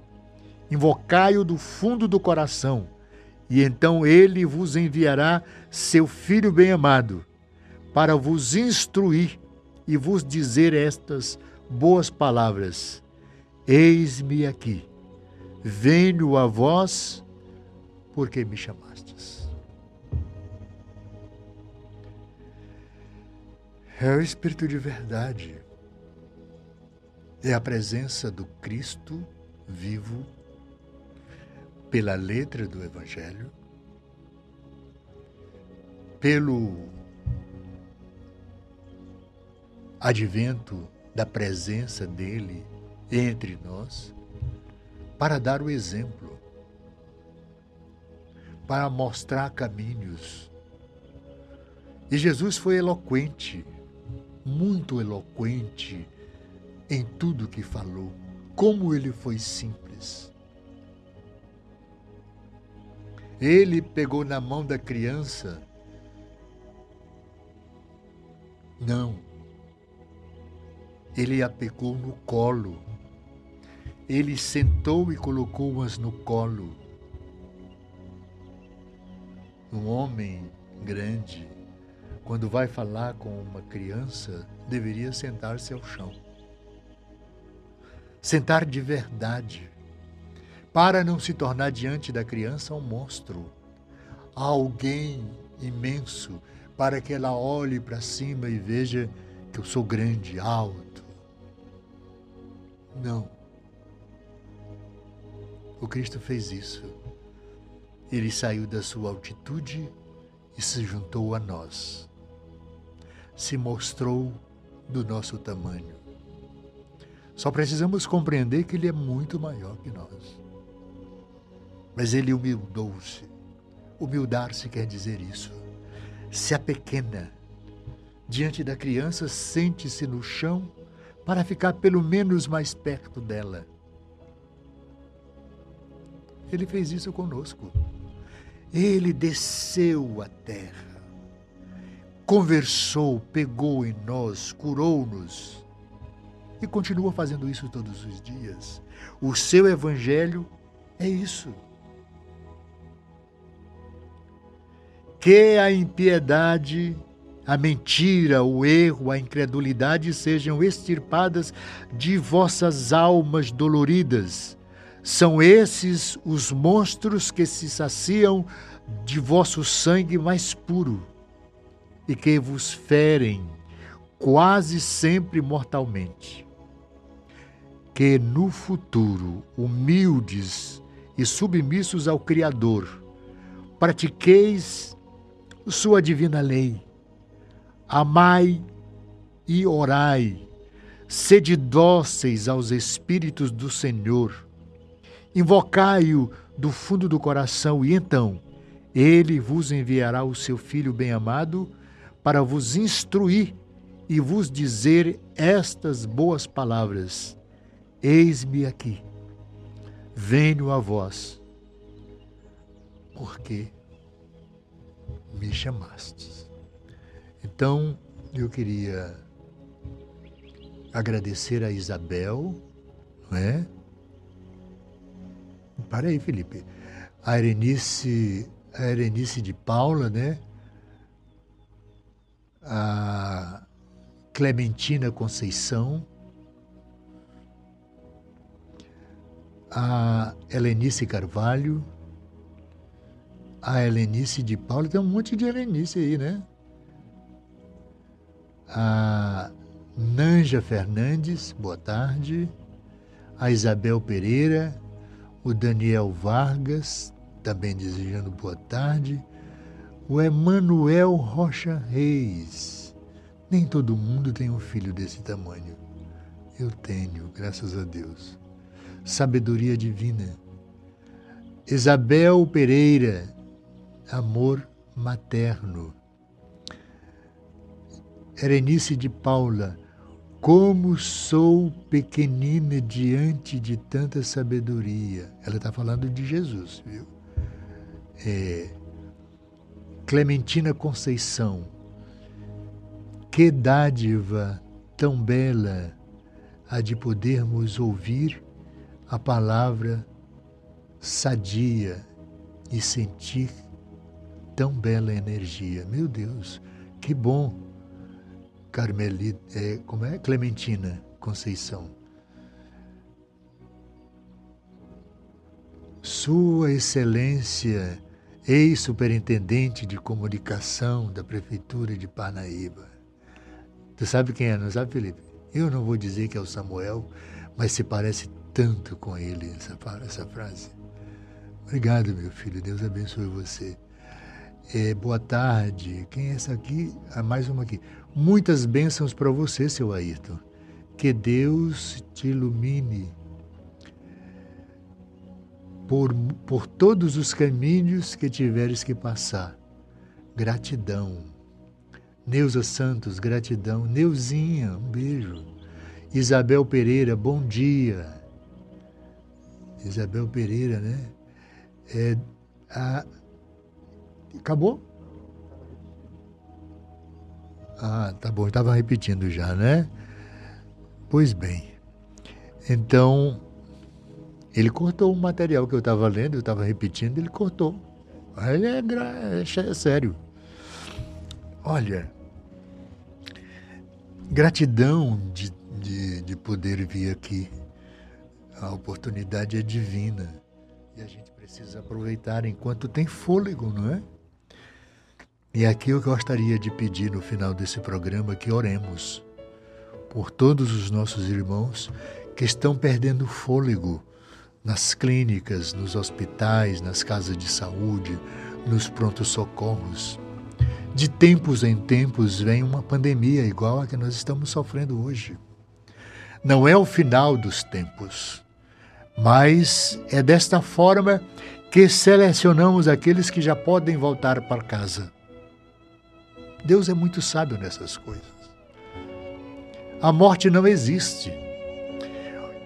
invocai-o do fundo do coração e então ele vos enviará seu Filho bem-amado, para vos instruir e vos dizer estas boas palavras: Eis-me aqui, venho a vós, porque me chamastes. É o Espírito de verdade, é a presença do Cristo vivo pela letra do Evangelho, pelo advento da presença dele entre nós, para dar o exemplo, para mostrar caminhos. E Jesus foi eloquente, muito eloquente em tudo que falou, como ele foi simples. Ele pegou na mão da criança. Não. Ele a pegou no colo. Ele sentou e colocou-as no colo. Um homem grande, quando vai falar com uma criança, deveria sentar-se ao chão. Sentar de verdade, para não se tornar diante da criança um monstro, alguém imenso, para que ela olhe para cima e veja que eu sou grande, alto. Não. O Cristo fez isso. Ele saiu da sua altitude e se juntou a nós. Se mostrou do nosso tamanho. Só precisamos compreender que ele é muito maior que nós. Mas ele humildou-se. Humildar-se quer dizer isso. Se apequena. Diante da criança, sente-se no chão para ficar pelo menos mais perto dela. Ele fez isso conosco. Ele desceu à terra, conversou, pegou em nós, curou-nos e continua fazendo isso todos os dias. O seu evangelho é isso. Que a impiedade a mentira, o erro, a incredulidade sejam extirpadas de vossas almas doloridas. São esses os monstros que se saciam de vosso sangue mais puro e que vos ferem quase sempre mortalmente. Que no futuro, humildes e submissos ao Criador, pratiqueis sua divina lei. Amai e orai, sede dóceis aos Espíritos do Senhor, invocai-o do fundo do coração, e então ele vos enviará o seu Filho bem-amado para vos instruir e vos dizer estas boas palavras: Eis-me aqui, venho a vós, porque me chamastes. Então, eu queria agradecer a Isabel, não é? Para aí, Felipe. A Erenice, a Erenice de Paula, né? A Clementina Conceição, a Helenice Carvalho, a Helenice de Paula, tem um monte de Helenice aí, né? a Nanja Fernandes, boa tarde, a Isabel Pereira, o Daniel Vargas, também desejando boa tarde, o Emanuel Rocha Reis. Nem todo mundo tem um filho desse tamanho. Eu tenho, graças a Deus. Sabedoria divina. Isabel Pereira, amor materno. Erenice de Paula, como sou pequenina diante de tanta sabedoria. Ela está falando de Jesus, viu? É, Clementina Conceição, que dádiva tão bela a de podermos ouvir a palavra sadia e sentir tão bela energia. Meu Deus, que bom Carmelita, é, como é? Clementina Conceição. Sua Excelência, ex-superintendente de comunicação da Prefeitura de Parnaíba. Tu sabe quem é, não sabe, Felipe? Eu não vou dizer que é o Samuel, mas se parece tanto com ele essa, essa frase. Obrigado, meu filho. Deus abençoe você. É, boa tarde. Quem é essa aqui? Ah, mais uma aqui. Muitas bênçãos para você, seu Ayrton. Que Deus te ilumine por, por todos os caminhos que tiveres que passar. Gratidão. Neuza Santos, gratidão. Neuzinha, um beijo. Isabel Pereira, bom dia. Isabel Pereira, né? É, a, acabou? Ah, tá bom, estava repetindo já, né? Pois bem. Então, ele cortou o material que eu estava lendo, eu estava repetindo, ele cortou. Ele é, é, é sério. Olha, gratidão de, de, de poder vir aqui. A oportunidade é divina e a gente precisa aproveitar enquanto tem fôlego, não é? E aqui eu gostaria de pedir no final desse programa que oremos por todos os nossos irmãos que estão perdendo fôlego nas clínicas, nos hospitais, nas casas de saúde, nos prontos socorros. De tempos em tempos vem uma pandemia igual a que nós estamos sofrendo hoje. Não é o final dos tempos, mas é desta forma que selecionamos aqueles que já podem voltar para casa. Deus é muito sábio nessas coisas. A morte não existe.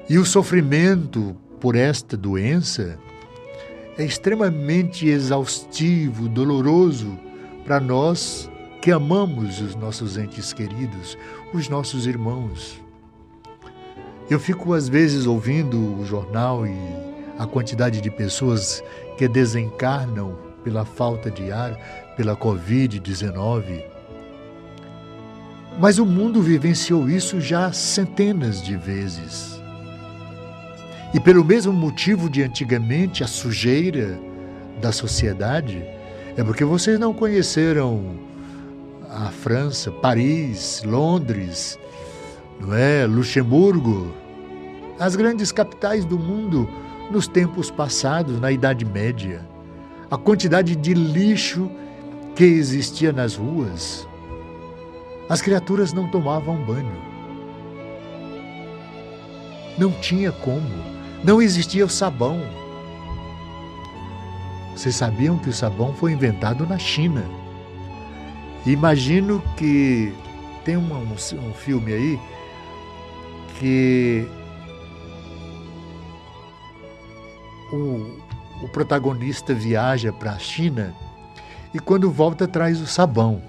E o sofrimento por esta doença é extremamente exaustivo, doloroso para nós que amamos os nossos entes queridos, os nossos irmãos. Eu fico às vezes ouvindo o jornal e a quantidade de pessoas que desencarnam pela falta de ar, pela Covid-19. Mas o mundo vivenciou isso já centenas de vezes. E pelo mesmo motivo de antigamente a sujeira da sociedade, é porque vocês não conheceram a França, Paris, Londres, não é? Luxemburgo, as grandes capitais do mundo nos tempos passados, na Idade Média. A quantidade de lixo que existia nas ruas. As criaturas não tomavam banho. Não tinha como. Não existia o sabão. Vocês sabiam que o sabão foi inventado na China? Imagino que tem um, um filme aí que o, o protagonista viaja para a China e quando volta traz o sabão.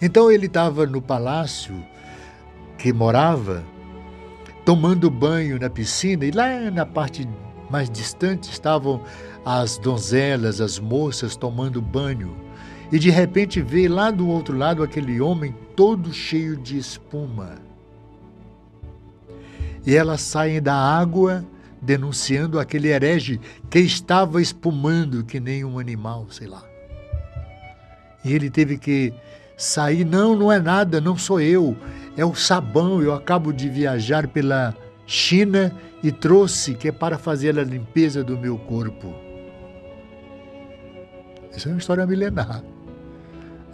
Então ele estava no palácio que morava tomando banho na piscina e lá na parte mais distante estavam as donzelas, as moças tomando banho. E de repente vê lá do outro lado aquele homem todo cheio de espuma. E elas saem da água denunciando aquele herege que estava espumando que nem um animal, sei lá. E ele teve que sair, não, não é nada, não sou eu é o sabão. Eu acabo de viajar pela China e trouxe que é para fazer a limpeza do meu corpo. Isso é uma história milenar.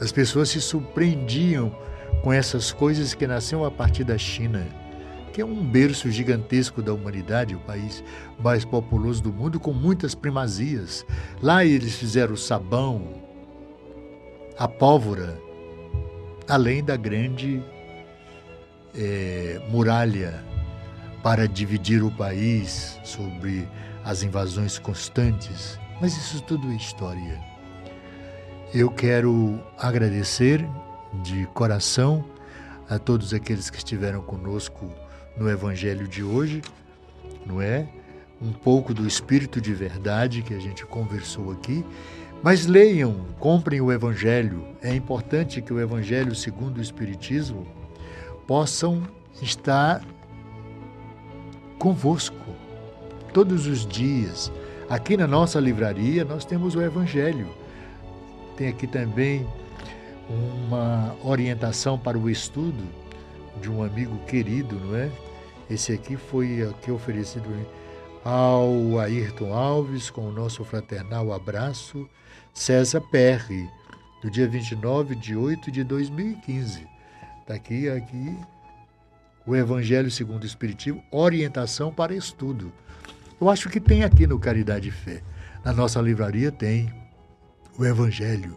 As pessoas se surpreendiam com essas coisas que nasceram a partir da China, que é um berço gigantesco da humanidade, o país mais populoso do mundo, com muitas primazias. Lá eles fizeram o sabão, a pólvora, além da grande é, muralha para dividir o país sobre as invasões constantes, mas isso tudo é história. Eu quero agradecer de coração a todos aqueles que estiveram conosco no Evangelho de hoje, não é? Um pouco do espírito de verdade que a gente conversou aqui. Mas leiam, comprem o Evangelho. É importante que o Evangelho segundo o Espiritismo possam estar convosco todos os dias. Aqui na nossa livraria nós temos o Evangelho. Tem aqui também uma orientação para o estudo de um amigo querido, não é? Esse aqui foi aqui oferecido ao Ayrton Alves com o nosso fraternal abraço, César Perry, do dia 29 de 8 de 2015. Está aqui, aqui, o Evangelho segundo o Espiritismo, orientação para estudo. Eu acho que tem aqui no Caridade e Fé. Na nossa livraria tem o Evangelho.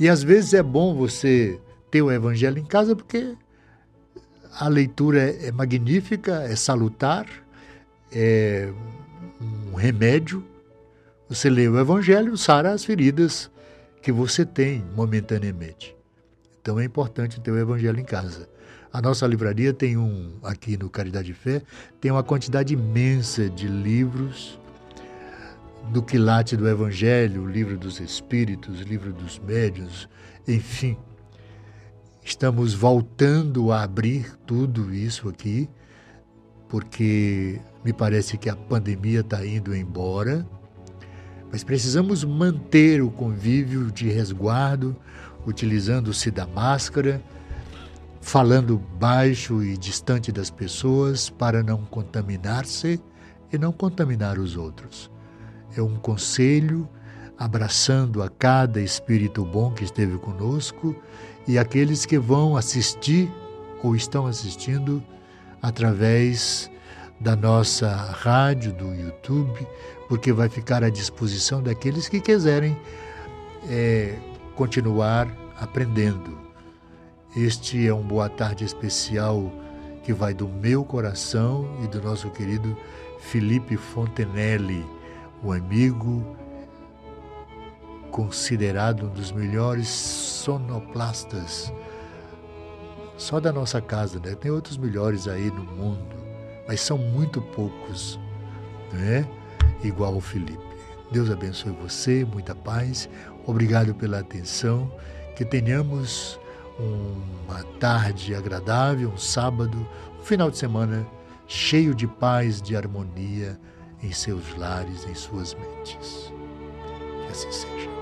E às vezes é bom você ter o Evangelho em casa porque a leitura é magnífica, é salutar, é um remédio. Você lê o Evangelho, sara as feridas que você tem momentaneamente. Então é importante ter o Evangelho em casa. A nossa livraria tem um, aqui no Caridade e Fé, tem uma quantidade imensa de livros do quilate do Evangelho, livro dos Espíritos, livro dos Médiuns, enfim. Estamos voltando a abrir tudo isso aqui, porque me parece que a pandemia está indo embora, mas precisamos manter o convívio de resguardo, utilizando-se da máscara, falando baixo e distante das pessoas para não contaminar-se e não contaminar os outros. É um conselho abraçando a cada espírito bom que esteve conosco e aqueles que vão assistir ou estão assistindo através da nossa rádio, do YouTube, porque vai ficar à disposição daqueles que quiserem é, continuar aprendendo. Este é um boa tarde especial que vai do meu coração e do nosso querido Felipe Fontenelle, o amigo considerado um dos melhores sonoplastas só da nossa casa, né? Tem outros melhores aí no mundo, mas são muito poucos, né? Igual o Felipe. Deus abençoe você, muita paz. Obrigado pela atenção. Que tenhamos uma tarde agradável, um sábado, um final de semana cheio de paz, de harmonia em seus lares, em suas mentes. Que assim seja.